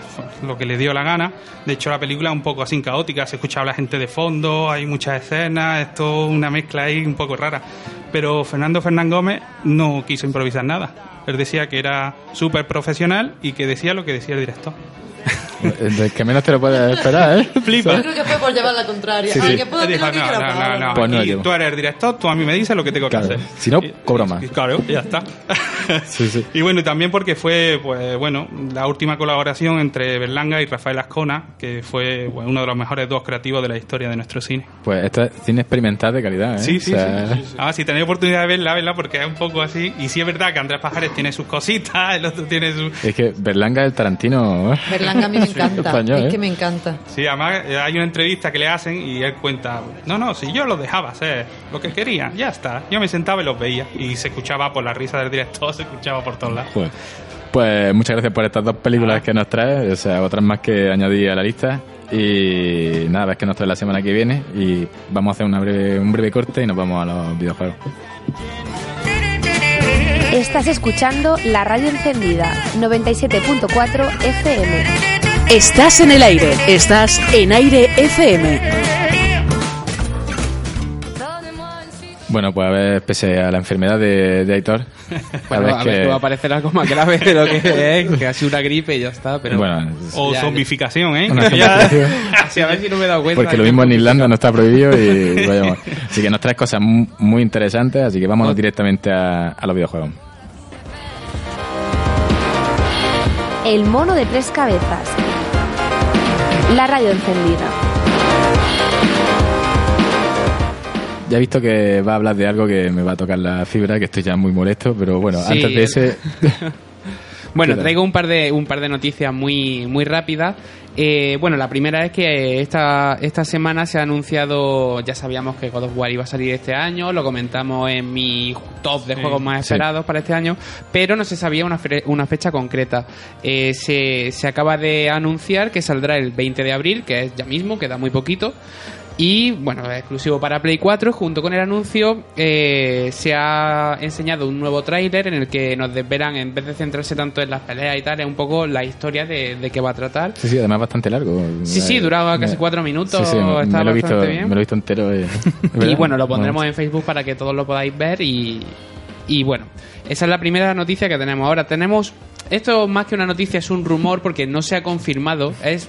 lo que le dio la gana. De hecho, la película es un poco así caótica, se escuchaba la gente de fondo, hay muchas escenas, esto una mezcla ahí un poco rara. Pero Fernando Fernán Gómez no quiso improvisar nada. Él decía que era súper profesional y que decía lo que decía el director. Del que menos te lo puedes esperar, ¿eh? Flipa. Yo creo que fue por llevar la contraria. Sí, Ay, sí. que puedo Dijo, lo que no, no, no, no, Pues no tú eres el director, tú a mí me dices lo que tengo Claro. que hacer. Si no, cobro más. Y claro, ya está. Sí, sí. Y bueno, y también porque fue, pues bueno, la última colaboración entre Berlanga y Rafael Ascona, que fue bueno, uno de los mejores dos creativos de la historia de nuestro cine. Pues esto es cine experimental de calidad, ¿eh? Sí, sí, O sea, sí, sí, sí. Ah, si tenéis oportunidad de verla, verla porque es un poco así. Y sí es verdad que Andrés Pajares tiene sus cositas, el otro tiene su... Es que Berlanga es el Tarantino. ¿eh? Berlanga a mí me encanta. Español, es ¿eh? que me encanta. Sí, además eh, hay una entrevista que le hacen y él cuenta, no, no, si yo los dejaba hacer lo que querían, ya está. Yo me sentaba y los veía y se escuchaba por la risa del director, se escuchaba por todos lados. Joder. Pues muchas gracias por estas dos películas que nos traes, o sea, otras más que añadí a la lista. Y nada, ves que nos trae la semana que viene y vamos a hacer una breve, un breve corte y nos vamos a los videojuegos. Estás escuchando la radio encendida 97.4 FM. Estás en el aire, estás en aire FM. Bueno, pues a ver, pese a la enfermedad de, de Aitor, Bueno, a ver, que va a parecer algo más grave de lo que es, que ha sido una gripe y ya está. Pero Bueno, O Ya, zombificación, ¿eh? Ya-. Sí, a ver si no me he dado cuenta. Porque lo mismo en Irlanda no está prohibido y vaya, Así que nos traes cosas mu- muy interesantes, así que vámonos directamente a, a los videojuegos. El mono de tres cabezas. La radio encendida. Ya he visto que va a hablar de algo que me va a tocar la fibra, que estoy ya muy molesto, pero bueno, Sí. antes de ese... Bueno, traigo un par de un par de noticias muy muy rápidas. Eh, bueno, la primera es que esta esta semana se ha anunciado, ya sabíamos que God of War iba a salir este año, lo comentamos en mi top de Sí. juegos más Sí. esperados para este año, pero no se sabía una, fre- una fecha concreta. Eh, se, se acaba de anunciar que saldrá el 20 de abril, que es ya mismo, queda muy poquito. Y bueno, exclusivo para Play 4. Junto con el anuncio eh, se ha enseñado un nuevo tráiler en el que nos desvelan, en vez de centrarse tanto en las peleas y tal, es un poco la historia de, de qué va a tratar. Sí, sí, además bastante largo. Sí, sí, duraba casi cuatro minutos, Sí, sí, me, me lo he visto, bien. me lo he visto entero. eh. Y bueno, lo pondremos en Facebook para que todos lo podáis ver y, y bueno, esa es la primera noticia que tenemos. Ahora tenemos, esto más que una noticia es un rumor porque no se ha confirmado, es,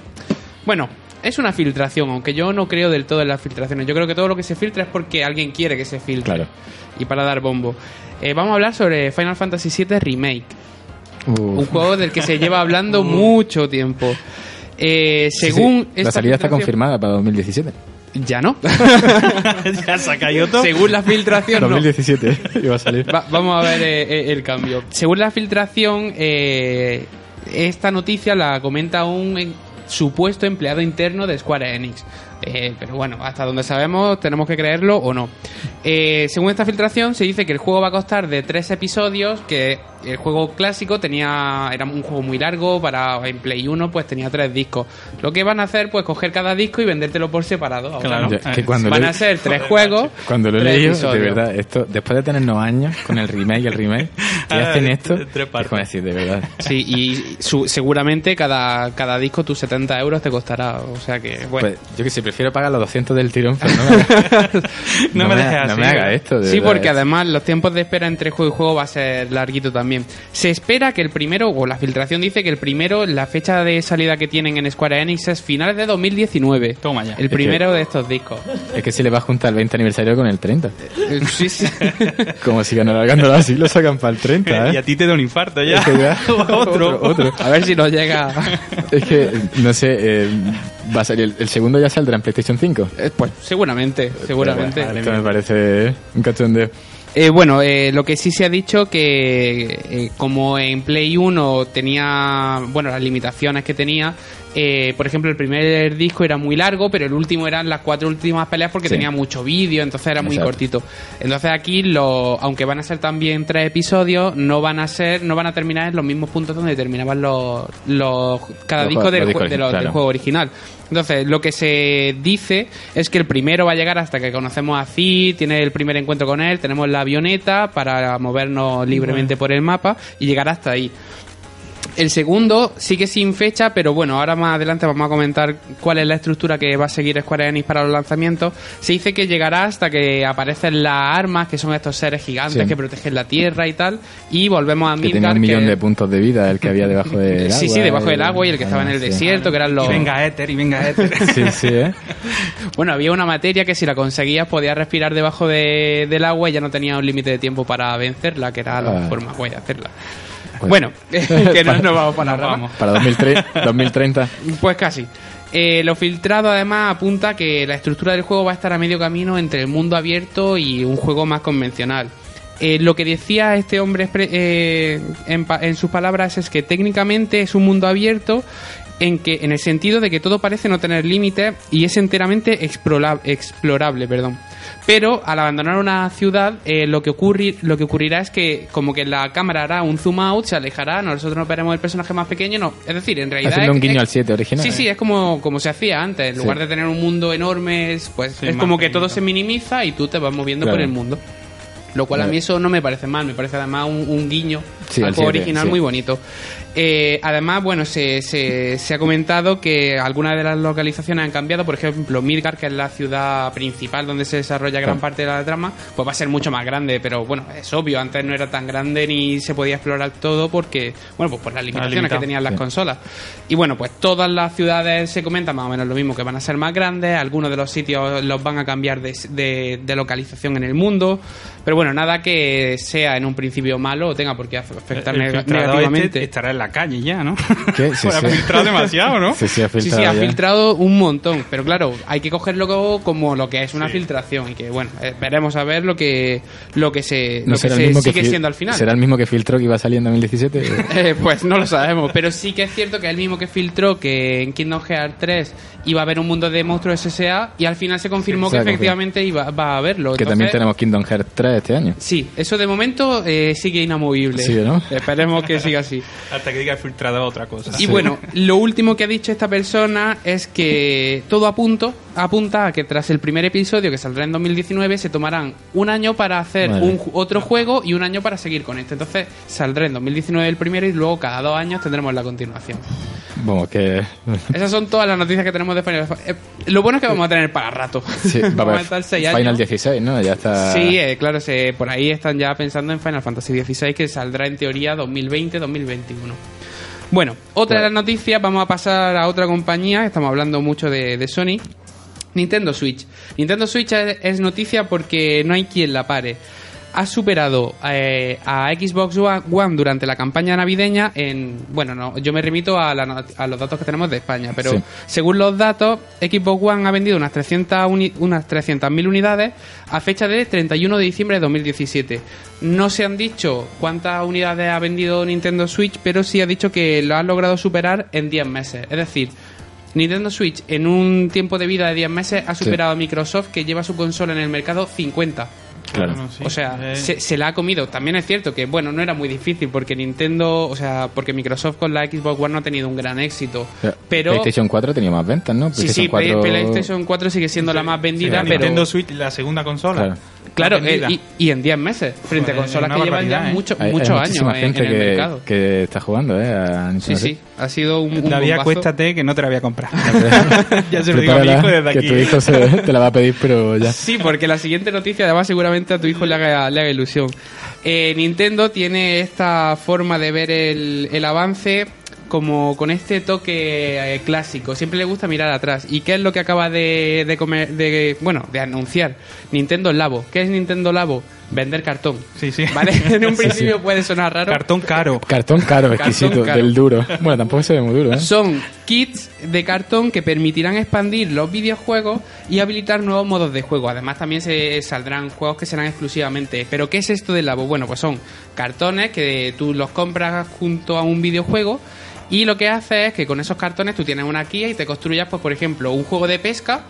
bueno, es una filtración, aunque yo no creo del todo en las filtraciones. Yo creo que todo lo que se filtra es porque alguien quiere que se filtre. Claro. Y para dar bombo. Eh, vamos a hablar sobre Final Fantasy VII Remake. Uf. Un juego del que se lleva hablando mucho tiempo. Eh, Sí, sí, según La salida está filtración- confirmada para 2017. Ya no. ya se ha caído todo. Según la filtración, no. 2017 iba a salir. Va- vamos a ver eh, eh, el cambio. Según la filtración, eh, esta noticia la comenta un supuesto empleado interno de Square Enix. Eh, pero bueno, hasta donde sabemos tenemos que creerlo o no. Eh, según esta filtración se dice que el juego va a costar de tres episodios, que el juego clásico tenía era un juego muy largo, para en Play 1 pues tenía tres discos. Lo que van a hacer pues coger cada disco y vendértelo por separado. Ahora Claro. no. Ya, que cuando van le- a ser tres juegos. Cuando lo leído, de verdad, esto, después de tenernos años con el remake y el remake, que Ah, hacen de- esto, es como decir, de verdad. Sí, y su- seguramente cada, cada disco tus 70 euros te costará. O sea que, bueno. Pues yo que sé, prefiero pagar los 200 del tirón, pero no me haga, No me dejes no así, me haga esto. de Sí, verdad, porque además los tiempos de espera entre juego y juego va a ser larguito también. Se espera que el primero, o la filtración dice que el primero, la fecha de salida que tienen en Square Enix es finales de 2019. Toma ya. El Es primero que- de estos discos. Es que se le va a juntar el 20 aniversario con el 30. Eh, Sí, sí. Como sigan alargándolo así, lo sacan para el 30, ¿eh? Y a ti te da un infarto ya. Es que ya- otro. otro. A ver si nos llega. Es que, no sé, eh, va a salir, el, el segundo ya saldrá en PlayStation 5. pues seguramente, seguramente. Esto me parece un cachondeo. Eh, bueno, eh, lo que sí se ha dicho que eh, como en Play 1 tenía, bueno, las limitaciones que tenía, eh, por ejemplo, el primer disco era muy largo, pero el último eran las cuatro últimas peleas porque Sí. tenía mucho vídeo, entonces era muy Exacto. cortito. Entonces aquí, lo, aunque van a ser también tres episodios, no van a ser, no van a terminar en los mismos puntos donde terminaban los, los cada Los disco juegos- del, los discos, de los- del claro. juego original. Entonces, lo que se dice es que el primero va a llegar hasta que conocemos a Cid, tiene el primer encuentro con él, tenemos la avioneta para movernos libremente por el mapa y llegar hasta ahí. El segundo sigue sin fecha, pero bueno, ahora más adelante vamos a comentar cuál es la estructura que va a seguir Square Enix para los lanzamientos. Se dice que llegará hasta que aparecen las armas, que son estos seres gigantes Sí. que protegen la tierra y tal, y volvemos a Que tenía Midgar. un millón que- de puntos de vida, el que había debajo del agua. Sí, sí, debajo del el- agua y el que estaba en el sí. desierto, que eran los... Y venga Éter, y venga Éter. Sí, sí, ¿eh? Bueno, había una materia que si la conseguías podías respirar debajo de- del agua y ya no tenía un límite de tiempo para vencerla, que era la Ah. forma guay de hacerla. Bueno, que no nos vamos para la rama. Para 2003, 2030. Pues casi. Eh, lo filtrado además apunta que la estructura del juego va a estar a medio camino entre el mundo abierto y un juego más convencional. Eh, lo que decía este hombre eh, en, en sus palabras es que técnicamente es un mundo abierto en que en el sentido de que todo parece no tener límites y es enteramente explola- explorable, perdón. Pero al abandonar una ciudad, eh, lo que ocurri- lo que ocurrirá es que como que la cámara hará un zoom out, se alejará, nosotros nos veremos el personaje más pequeño, no, es decir, en realidad Haciendo es- un guiño es- al 7 original. Sí, sí, es como, como se hacía antes. En Sí. lugar de tener un mundo enorme, es, pues Sí, es como que todo se minimiza y tú te vas moviendo Claro. por el mundo. Lo cual a mí eso no me parece mal, me parece además un, un guiño Sí, al juego original sí. muy bonito. Eh, además, bueno, se, se, se ha comentado que algunas de las localizaciones han cambiado. Por ejemplo, Midgar, que es la ciudad principal donde se desarrolla gran parte de la trama, pues va a ser mucho más grande. Pero bueno, es obvio, antes no era tan grande ni se podía explorar todo porque, bueno, pues por las limitaciones que tenían las Sí. consolas. Y bueno, pues todas las ciudades se comentan más o menos lo mismo, que van a ser más grandes, algunos de los sitios los van a cambiar de, de- de localización en el mundo, pero bueno, nada que sea en un principio malo o tenga por qué afectar El filtrador negativamente. este estará en la calle ya, ¿no? ¿Qué? Sí, Pues ha filtrado demasiado, ¿no? Sí, sí, ha filtrado. sí, ha ya. filtrado un montón, pero claro, hay que cogerlo como- lo que es una Sí. filtración y que bueno, eh, veremos a ver lo que lo que se, No lo que se que sigue fil- siendo al final. ¿Será el mismo que filtró que iba a salir en 2017? Eh, pues no lo sabemos, pero sí que es cierto que es el mismo que filtró que en Kingdom Hearts 3 iba a haber un mundo de monstruos SSA y al final se confirmó que efectivamente iba, va a haberlo. que Entonces, también tenemos Kingdom Hearts 3 este año. Sí, eso de momento eh, sigue inamovible. Sí, ¿no? Esperemos que siga así. Hasta que diga el filtrador otra cosa. Y bueno, lo último que ha dicho esta persona es que todo apunto, apunta a que tras el primer episodio que saldrá en 2019 se tomarán un año para hacer Vale. un otro juego y un año para seguir con este. Entonces saldrá en 2019 el primero y luego cada dos años tendremos la continuación. Vamos, que. Esas son todas las noticias que tenemos de Final Fantasy. Eh, lo bueno es que vamos a tener para rato. Sí, vamos a estar seis Final años. 16, ¿no? Ya está. Sí, eh, claro, se, por ahí están ya pensando en Final Fantasy XVI que saldrá en teoría 2020-2021. Bueno, otra de las noticias, vamos a pasar a otra compañía, estamos hablando mucho de, de Sony. Nintendo Switch. Nintendo Switch es, noticia porque no hay quien la pare. Ha superado eh, a Xbox One durante la campaña navideña en... Bueno, no, yo me remito a, la a los datos que tenemos de España, pero Sí. según los datos, Xbox One ha vendido unas 300 uni- unas 300.000 unidades a fecha de 31 de diciembre de 2017. No se han dicho cuántas unidades ha vendido Nintendo Switch, pero sí ha dicho que lo ha logrado superar en 10 meses. Es decir, Nintendo Switch en un tiempo de vida de 10 meses ha superado a Microsoft que lleva su consola en el mercado 50. Claro. Bueno, sí. O sea, Eh, se, se la ha comido. También es cierto que, bueno, no era muy difícil porque Nintendo, o sea, porque Microsoft con la Xbox One no ha tenido un gran éxito. Pero PlayStation 4 tenía más ventas, ¿no? sí, sí, PlayStation 4... PlayStation 4 sigue siendo la más vendida, Sí, pero Nintendo Switch, la segunda consola. Claro. Claro, eh, y, y en 10 meses, frente a consolas que llevan ya ¿eh? mucho- Hay- hay muchos años en, gente en el que, mercado. que está jugando, ¿eh? A Sí, Nintendo sí, ha sido un, un bombazo. acuéstate que no te la voy a comprar. ya se lo digo a mi hijo desde aquí. Que tu hijo se- te la va a pedir, pero ya. Sí, porque la siguiente noticia además seguramente a tu hijo le haga, le haga ilusión. Eh, Nintendo tiene esta forma de ver el, el avance como con este toque eh, clásico. Siempre le gusta mirar atrás. ¿Y qué es lo que acaba de, de comer, de, bueno, de anunciar? Nintendo Labo. ¿Qué es Nintendo Labo? Vender cartón. Sí, sí. ¿Vale? En un principio sí. puede sonar raro. Cartón caro. Cartón caro, Cartón exquisito, caro. del duro. Bueno, tampoco se ve muy duro, ¿eh? Son kits de cartón que permitirán expandir los videojuegos y habilitar nuevos modos de juego. Además, también se saldrán juegos que serán exclusivamente. ¿Pero qué es esto del Labo? Bueno, pues son cartones que tú los compras junto a un videojuego. Y lo que hace es que con esos cartones tú tienes una guía y te construyas, pues por ejemplo, un juego de pesca.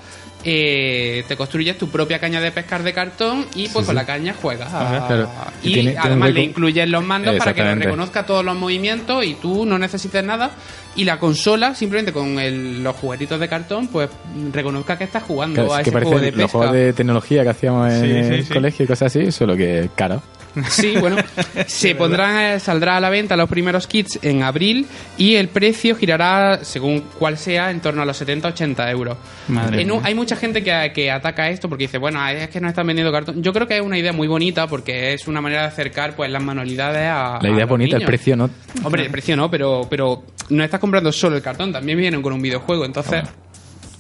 eh, te construyes tu propia caña de pescar de cartón y pues Sí, con sí. la caña juegas. Ajá, claro. Y, Y tiene- tiene un además le incluyes los mandos para que reconozca todos los movimientos y tú no necesites nada. Y la consola, simplemente con el- los juguetitos de cartón, pues reconozca que estás jugando Claro, a es que ese juego de parecen los pesca. juegos de tecnología que hacíamos en Sí, sí, el sí. colegio y cosas así, solo que caro. Sí, bueno, se pondrán, eh, saldrá a la venta los primeros kits en abril y el precio girará, según cuál sea, en torno a los 70-80 euros. Madre En hay mucha gente que, que ataca esto porque dice, bueno, es que no están vendiendo cartón. Yo creo que es una idea muy bonita porque es una manera de acercar pues las manualidades a. La a idea es bonita, el precio no. Hombre, el precio no, pero, pero no estás comprando solo el cartón, también vienen con un videojuego, entonces Es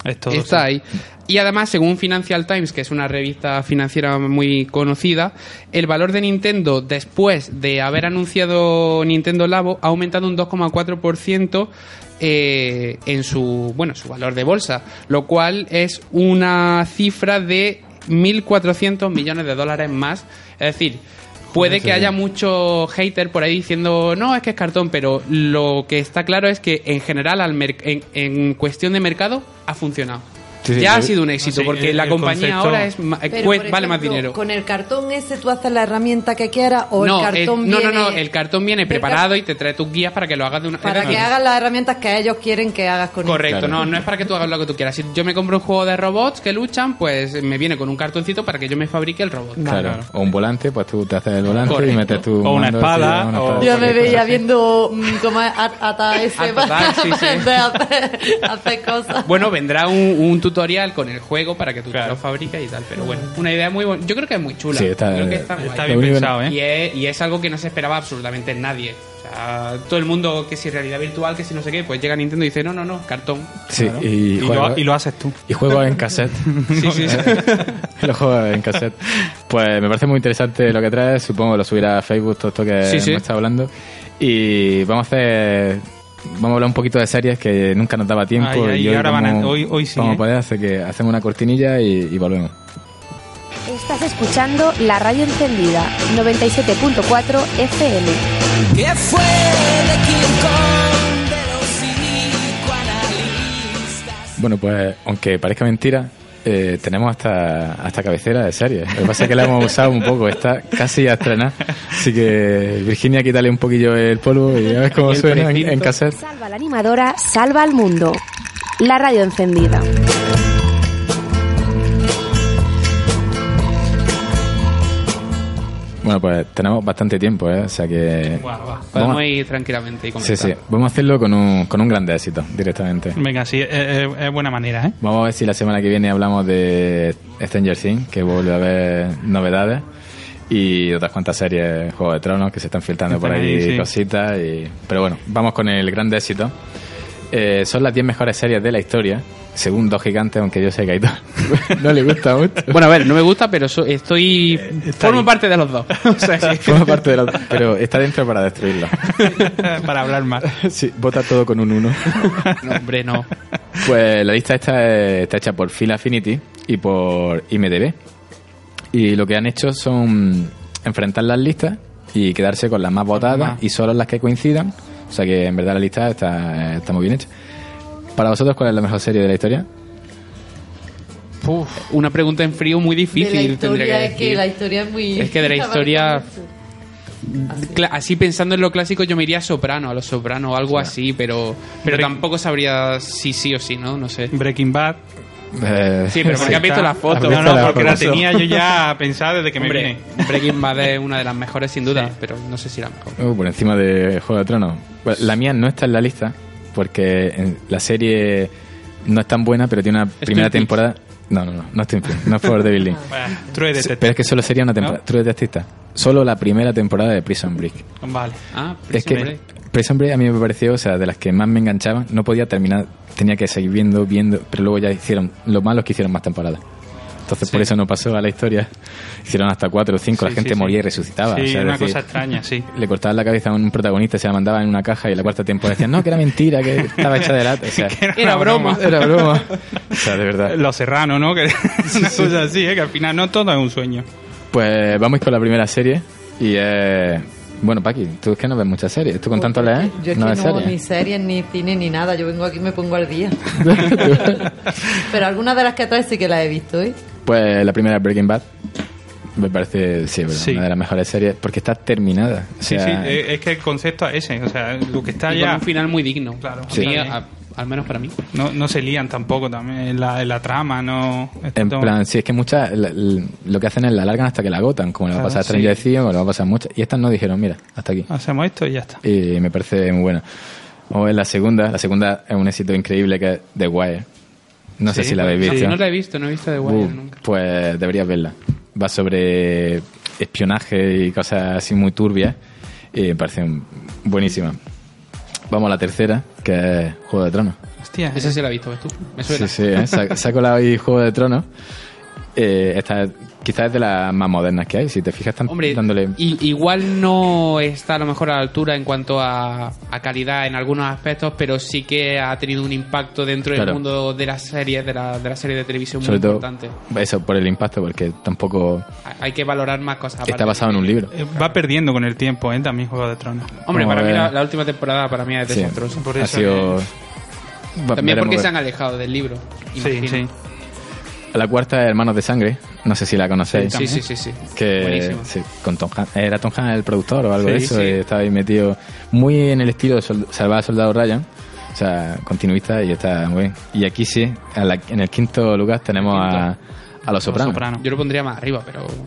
está sí. ahí. Y además, según Financial Times, que es una revista financiera muy conocida, el valor de Nintendo después de haber anunciado Nintendo Labo ha aumentado un 2,4% eh, en su bueno su valor de bolsa, lo cual es una cifra de 1.400 millones de dólares más. Es decir, puede que haya mucho hater por ahí diciendo no es que es cartón, pero lo que está claro es que en general al en cuestión de mercado ha funcionado. Sí, ya ha sido un éxito Sí, porque el- la compañía concepto- ahora es ma- Pero, cue- por vale más dinero. Con el cartón ese tú haces la herramienta que quieras o no, el cartón el- no, no, viene no, el cartón viene preparado y te trae tus guías para que lo hagas de una para que hagas las herramientas que ellos quieren que hagas con Correcto, Claro. no, no es para que tú hagas lo que tú quieras. Si yo me compro un juego de robots que luchan, pues me viene con un cartoncito para que yo me fabrique el robot. Claro. O un volante, pues tú te haces el volante Correcto. y metes tu. O una espada, sí, una o- espada, Yo me veía así. viendo mm, cómo ata ese sí, sí. de hacer, hacer cosas. Bueno, vendrá un, un tutorial con el juego para que tú Claro. te lo fabriques y tal. Pero bueno, una idea muy buena. Yo creo que es muy chula. Sí, está- Creo que está, bien pensado, ¿eh? Y es, y es algo que no se esperaba absolutamente en nadie. O sea, todo el mundo que si realidad virtual, que si no sé qué, pues llega Nintendo y dice, no, no, no, cartón. Sí, Claro. y, Y, juego- lo, y lo haces tú. y juego en cassette. Sí, sí, sí. los juegos en cassette. Pues me parece muy interesante lo que traes. Supongo que lo subirá a Facebook, todo esto que Sí, sí. hemos estado hablando. Y vamos a hacer. Vamos a hablar un poquito de series que nunca nos daba tiempo. Ay, ay, y hoy ahora van a- hoy- hoy sí, Vamos ¿eh? a poder hacer que hacemos una cortinilla y, y volvemos. Estás escuchando la radio encendida 97.4 FM. ¿Qué fue de King Kong de los psicoanalistas? Bueno, pues aunque parezca mentira, eh, tenemos hasta, hasta cabecera de serie. Lo que pasa es que la hemos usado un poco, está casi a estrenar. Así que Virginia, quítale un poquillo el polvo y a ver cómo suena en, en cassette. Salva la animadora, salva al mundo. La radio encendida. Bueno, pues tenemos bastante tiempo, ¿eh? O sea que... Guau, guau. Podemos Vamos a- ir tranquilamente y Sí, comentar. sí. Vamos a hacerlo con un, con un grande éxito, directamente. Venga, sí, es, es- es buena manera, ¿eh? Vamos a ver si la semana que viene hablamos de Stranger Things, que vuelve a haber novedades. Y otras cuantas series, Juego de Tronos, que se están filtrando por ahí ahí, sí. cositas. Y... Pero bueno, vamos con el grande éxito. Eh, son las 10 mejores series de la historia, según Dos Gigantes, aunque yo sé que a Aitor no le gusta mucho. Bueno, a ver, no me gusta, pero so- estoy... está formo ahí. parte de los dos. O sea que- Forma parte de la... Pero está dentro para destruirlo. Para hablar más. Sí, vota todo con un 1. No, hombre, no. Pues la lista esta es- está hecha por Phil Affinity y por IMDB. Y lo que han hecho son enfrentar las listas y quedarse con las más votadas y solo las que coincidan. O sea que en verdad la lista está, está muy bien hecha. Para vosotros, ¿cuál es la mejor serie de la historia? Uf, una pregunta en frío muy De difícil. la tendría historia que es que decir. la historia es muy... Es que de la historia. Así pensando en lo clásico, yo me iría a Soprano, a los Soprano o algo así, pero, pero tampoco sabría si sí o sí, ¿no? No sé. Breaking Bad. Eh, Sí, pero porque has visto la foto. No, no, porque la tenía yo ya pensada desde que me vine. Breaking Bad es una de las mejores sin duda, pero no sé si la mejor. Uh, por encima de Juego de Tronos. Bueno, la mía no está en la lista porque en- la serie no es tan buena, pero tiene una primera temporada. No, no, no, no es Peaks, no es por Devil Link. Bueno, True Detective. Pero es que solo sería una temporada. True Detective. Solo la primera temporada de Prison Break. Vale. Ah, es Prison que Break. Prison Break a mí me pareció, o sea, de las que más me enganchaban, no podía terminar, tenía que seguir viendo, viendo, pero luego ya hicieron, lo malo es que hicieron más temporadas. Entonces por eso no pasó a la historia. Hicieron hasta cuatro o cinco, la gente sí, sí. moría y resucitaba. Sí, o sea, es una decir, cosa extraña, sí. Le cortaban la cabeza a un protagonista, se la mandaban en una caja y la cuarta temporada decían, no, que era mentira, que estaba hecha de lata. O sea, Que Era broma. Era broma. O sea, de verdad. Los serranos, ¿no? Que una cosa así, ¿eh? Que al final no todo es un sueño. Pues vamos con la primera serie y es... Bueno, Paqui, tú es que no ves muchas series. ¿Tú con tanto leer? Yo es no que ves no, series. ni series, ni cine, ni nada. Yo vengo aquí y me pongo al día. Pero algunas de las que traes sí que las he visto, ¿eh? Pues la primera Breaking Bad. Me parece, sí, una de las mejores series porque está terminada. O Sí, sea, sí, es que el concepto es ese, o sea, lo que está Y con ya... un final muy digno. Claro, A Sí. mí, a- al menos para mí. No, no se lían tampoco también en la, en la trama, no... En todo- plan, sí, es que muchas la- lo que hacen es la alargan hasta que la agotan, como le va a pasar a sí. Stranger Things, como le va a pasar a muchas. Y estas no dijeron, mira, hasta aquí. Hacemos esto y ya está. Y me parece muy buena. O en la segunda, la segunda es un éxito increíble que es The Wire. No sé si la habéis sí. visto. No la he visto, no he visto The Wire Uh, nunca. Pues deberías verla. Va sobre espionaje y cosas así muy turbias. Y me parece buenísima. Vamos a la tercera, que es Juego de Tronos. Hostia, Esa sí la he visto, ¿ves tú? Me suena. Sí, sí, ¿eh? se, ha, se ha colado ahí Juego de Tronos. Eh, esta quizás es de las más modernas que hay. Si te fijas, están Hombre, dándole. i- igual no está a lo mejor a la altura en cuanto a, a calidad en algunos aspectos, pero sí que ha tenido un impacto dentro Claro. del mundo de las series, de la, de la serie de televisión muy todo, importante. eso por el impacto, porque tampoco Hay que valorar más cosas. está basado en un libro. Eh, Va perdiendo con el tiempo, ¿eh? También Juego de Tronos. Hombre, Vamos para mí la, la última temporada para mí es Sí, desastrosa. Por ha eso sido. También porque se han alejado del libro. Sí, sí. La cuarta es Hermanos de Sangre. No sé si la conocéis. Sí, sí, sí, sí. que Buenísimo. sí, con Tom Hanks. era Tom Hanks el productor o algo Sí, de eso sí. estaba ahí metido muy en el estilo de Sol- Salvar al Soldado Ryan o sea continuista y está muy bien y aquí sí la- en el quinto lugar tenemos a, a Los Sopranos Soprano. Yo lo pondría más arriba, pero. Pero,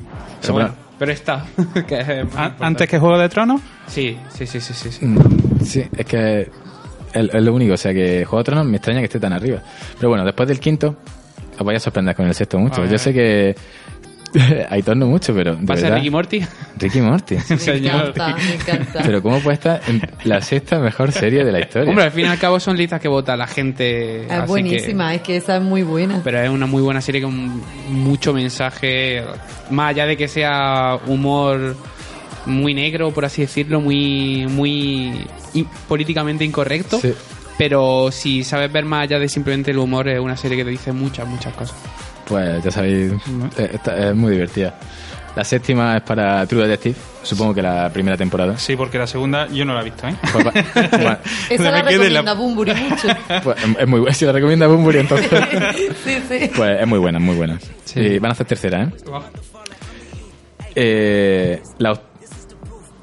Soprano. bueno, pero está. que es. ¿Antes que Juego de Tronos? Sí, sí, sí, sí. sí, sí. Mm, sí es que es, es lo único o sea que Juego de Tronos me extraña que esté tan arriba pero bueno después del quinto os voy a sorprender con el sexto mucho yo sé que Aitor no mucho pero de ¿Va a ser verdad, Ricky Morty? Ricky Morty Me encanta, me encanta. pero cómo puede estar en la sexta mejor serie de la historia Hombre, al fin y al cabo son listas que vota la gente. es así buenísima, es que esa es muy buena. pero es una muy buena serie con mucho mensaje. Más allá de que sea humor muy negro, por así decirlo, muy, muy in- políticamente incorrecto. Sí. Pero si sabes ver más allá de simplemente el humor, es una serie que te dice muchas, muchas cosas. Pues ya sabéis, eh, es muy divertida. La séptima es para True Detective, supongo que la primera temporada. Sí, porque la segunda yo no la he visto, ¿eh? Pues, va- bueno, Esa la quede la- recomienda Bumburi mucho. pues, es muy buena. Si la recomienda Bunbury, entonces. sí, sí. Pues es muy buena, muy buena. Y van a hacer tercera, ¿eh? Eh, la,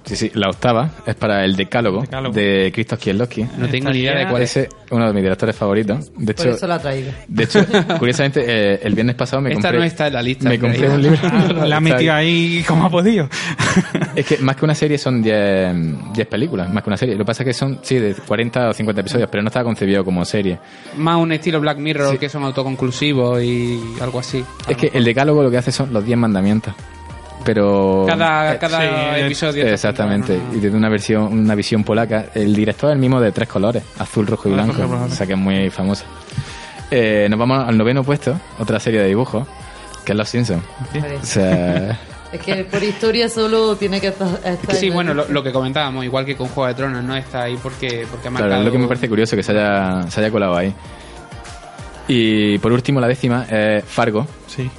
sí, sí, la octava es para el Decálogo, Decálogo. de Krzysztof Kieslowski. No tengo ni idea de cuál es. Uno de mis directores favoritos. De Por hecho, eso la traigo. de hecho curiosamente, eh, el viernes pasado me Esta compré... no está en la lista. Me compré un libro. La ha Está metido ahí. como ha podido. Es que más que una serie son 10 10 películas, más que una serie. Lo que pasa es que son, sí, de 40 o 50 episodios, pero no estaba concebido como serie. Más un estilo Black Mirror Sí. que son autoconclusivos y algo así. Es que el decálogo lo que hace son los 10 mandamientos. Pero... Cada, eh, cada sí, episodio. Exactamente, y desde una versión, una visión polaca. El director es el mismo de tres colores, azul, rojo y blanco, rojo, rojo. o sea que es muy famosa. Eh, nos vamos al noveno puesto, otra serie de dibujos, que es Los Simpsons. O sea, Es que por historia solo tiene que estar. Sí, bueno, lo, que comentábamos, igual que con Juego de Tronos, no está ahí porque, porque ha claro, marcado... es lo que me parece curioso que se haya, se haya colado ahí. Y por último, la décima es Fargo, Sí.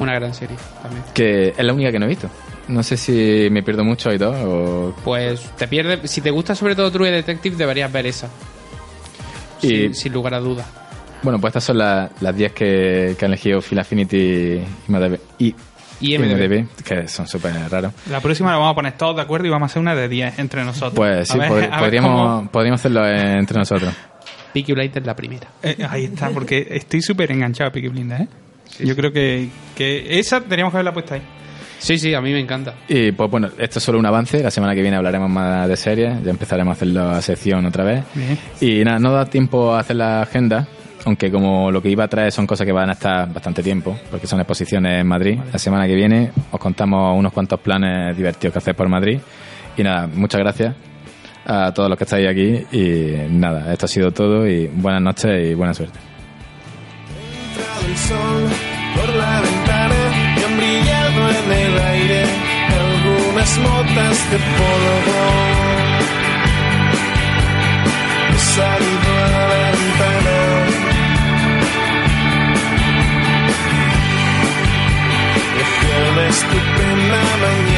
Una gran serie también. que es la única que no he visto. No sé si me pierdo mucho y todo, o... Pues te pierdes... Si te gusta sobre todo True Detective, deberías ver esa. Y- sin, sin lugar a duda. Bueno, pues estas son la- las 10 que, que han elegido Phil Affinity y MDB. Y, Y MDB. que son súper raros. La próxima la vamos a poner todos de acuerdo y vamos a hacer una de 10 entre nosotros. Pues sí, ver- pod- podríamos, cómo- podríamos hacerlo entre nosotros. Peaky Blinders la primera. Eh, ahí está, porque estoy súper enganchado a Peaky Blinders, ¿eh? Yo creo que, que esa teníamos que haberla puesta ahí. Sí, sí, a mí me encanta. Y pues bueno, esto es solo un avance. La semana que viene hablaremos más de series. Ya empezaremos a hacer la sección otra vez. Bien. Y nada, no da tiempo a hacer la agenda. Aunque como lo que iba a traer son cosas que van a estar bastante tiempo, porque son exposiciones en Madrid. La semana que viene os contamos unos cuantos planes divertidos que hacer por Madrid. Y nada, muchas gracias a todos los que estáis aquí. Y nada, esto ha sido todo. Y buenas noches y buena suerte por la ventana y han brillado en el aire algunas motas de polvo. He salido a la ventana. Y fue una estupenda mañana.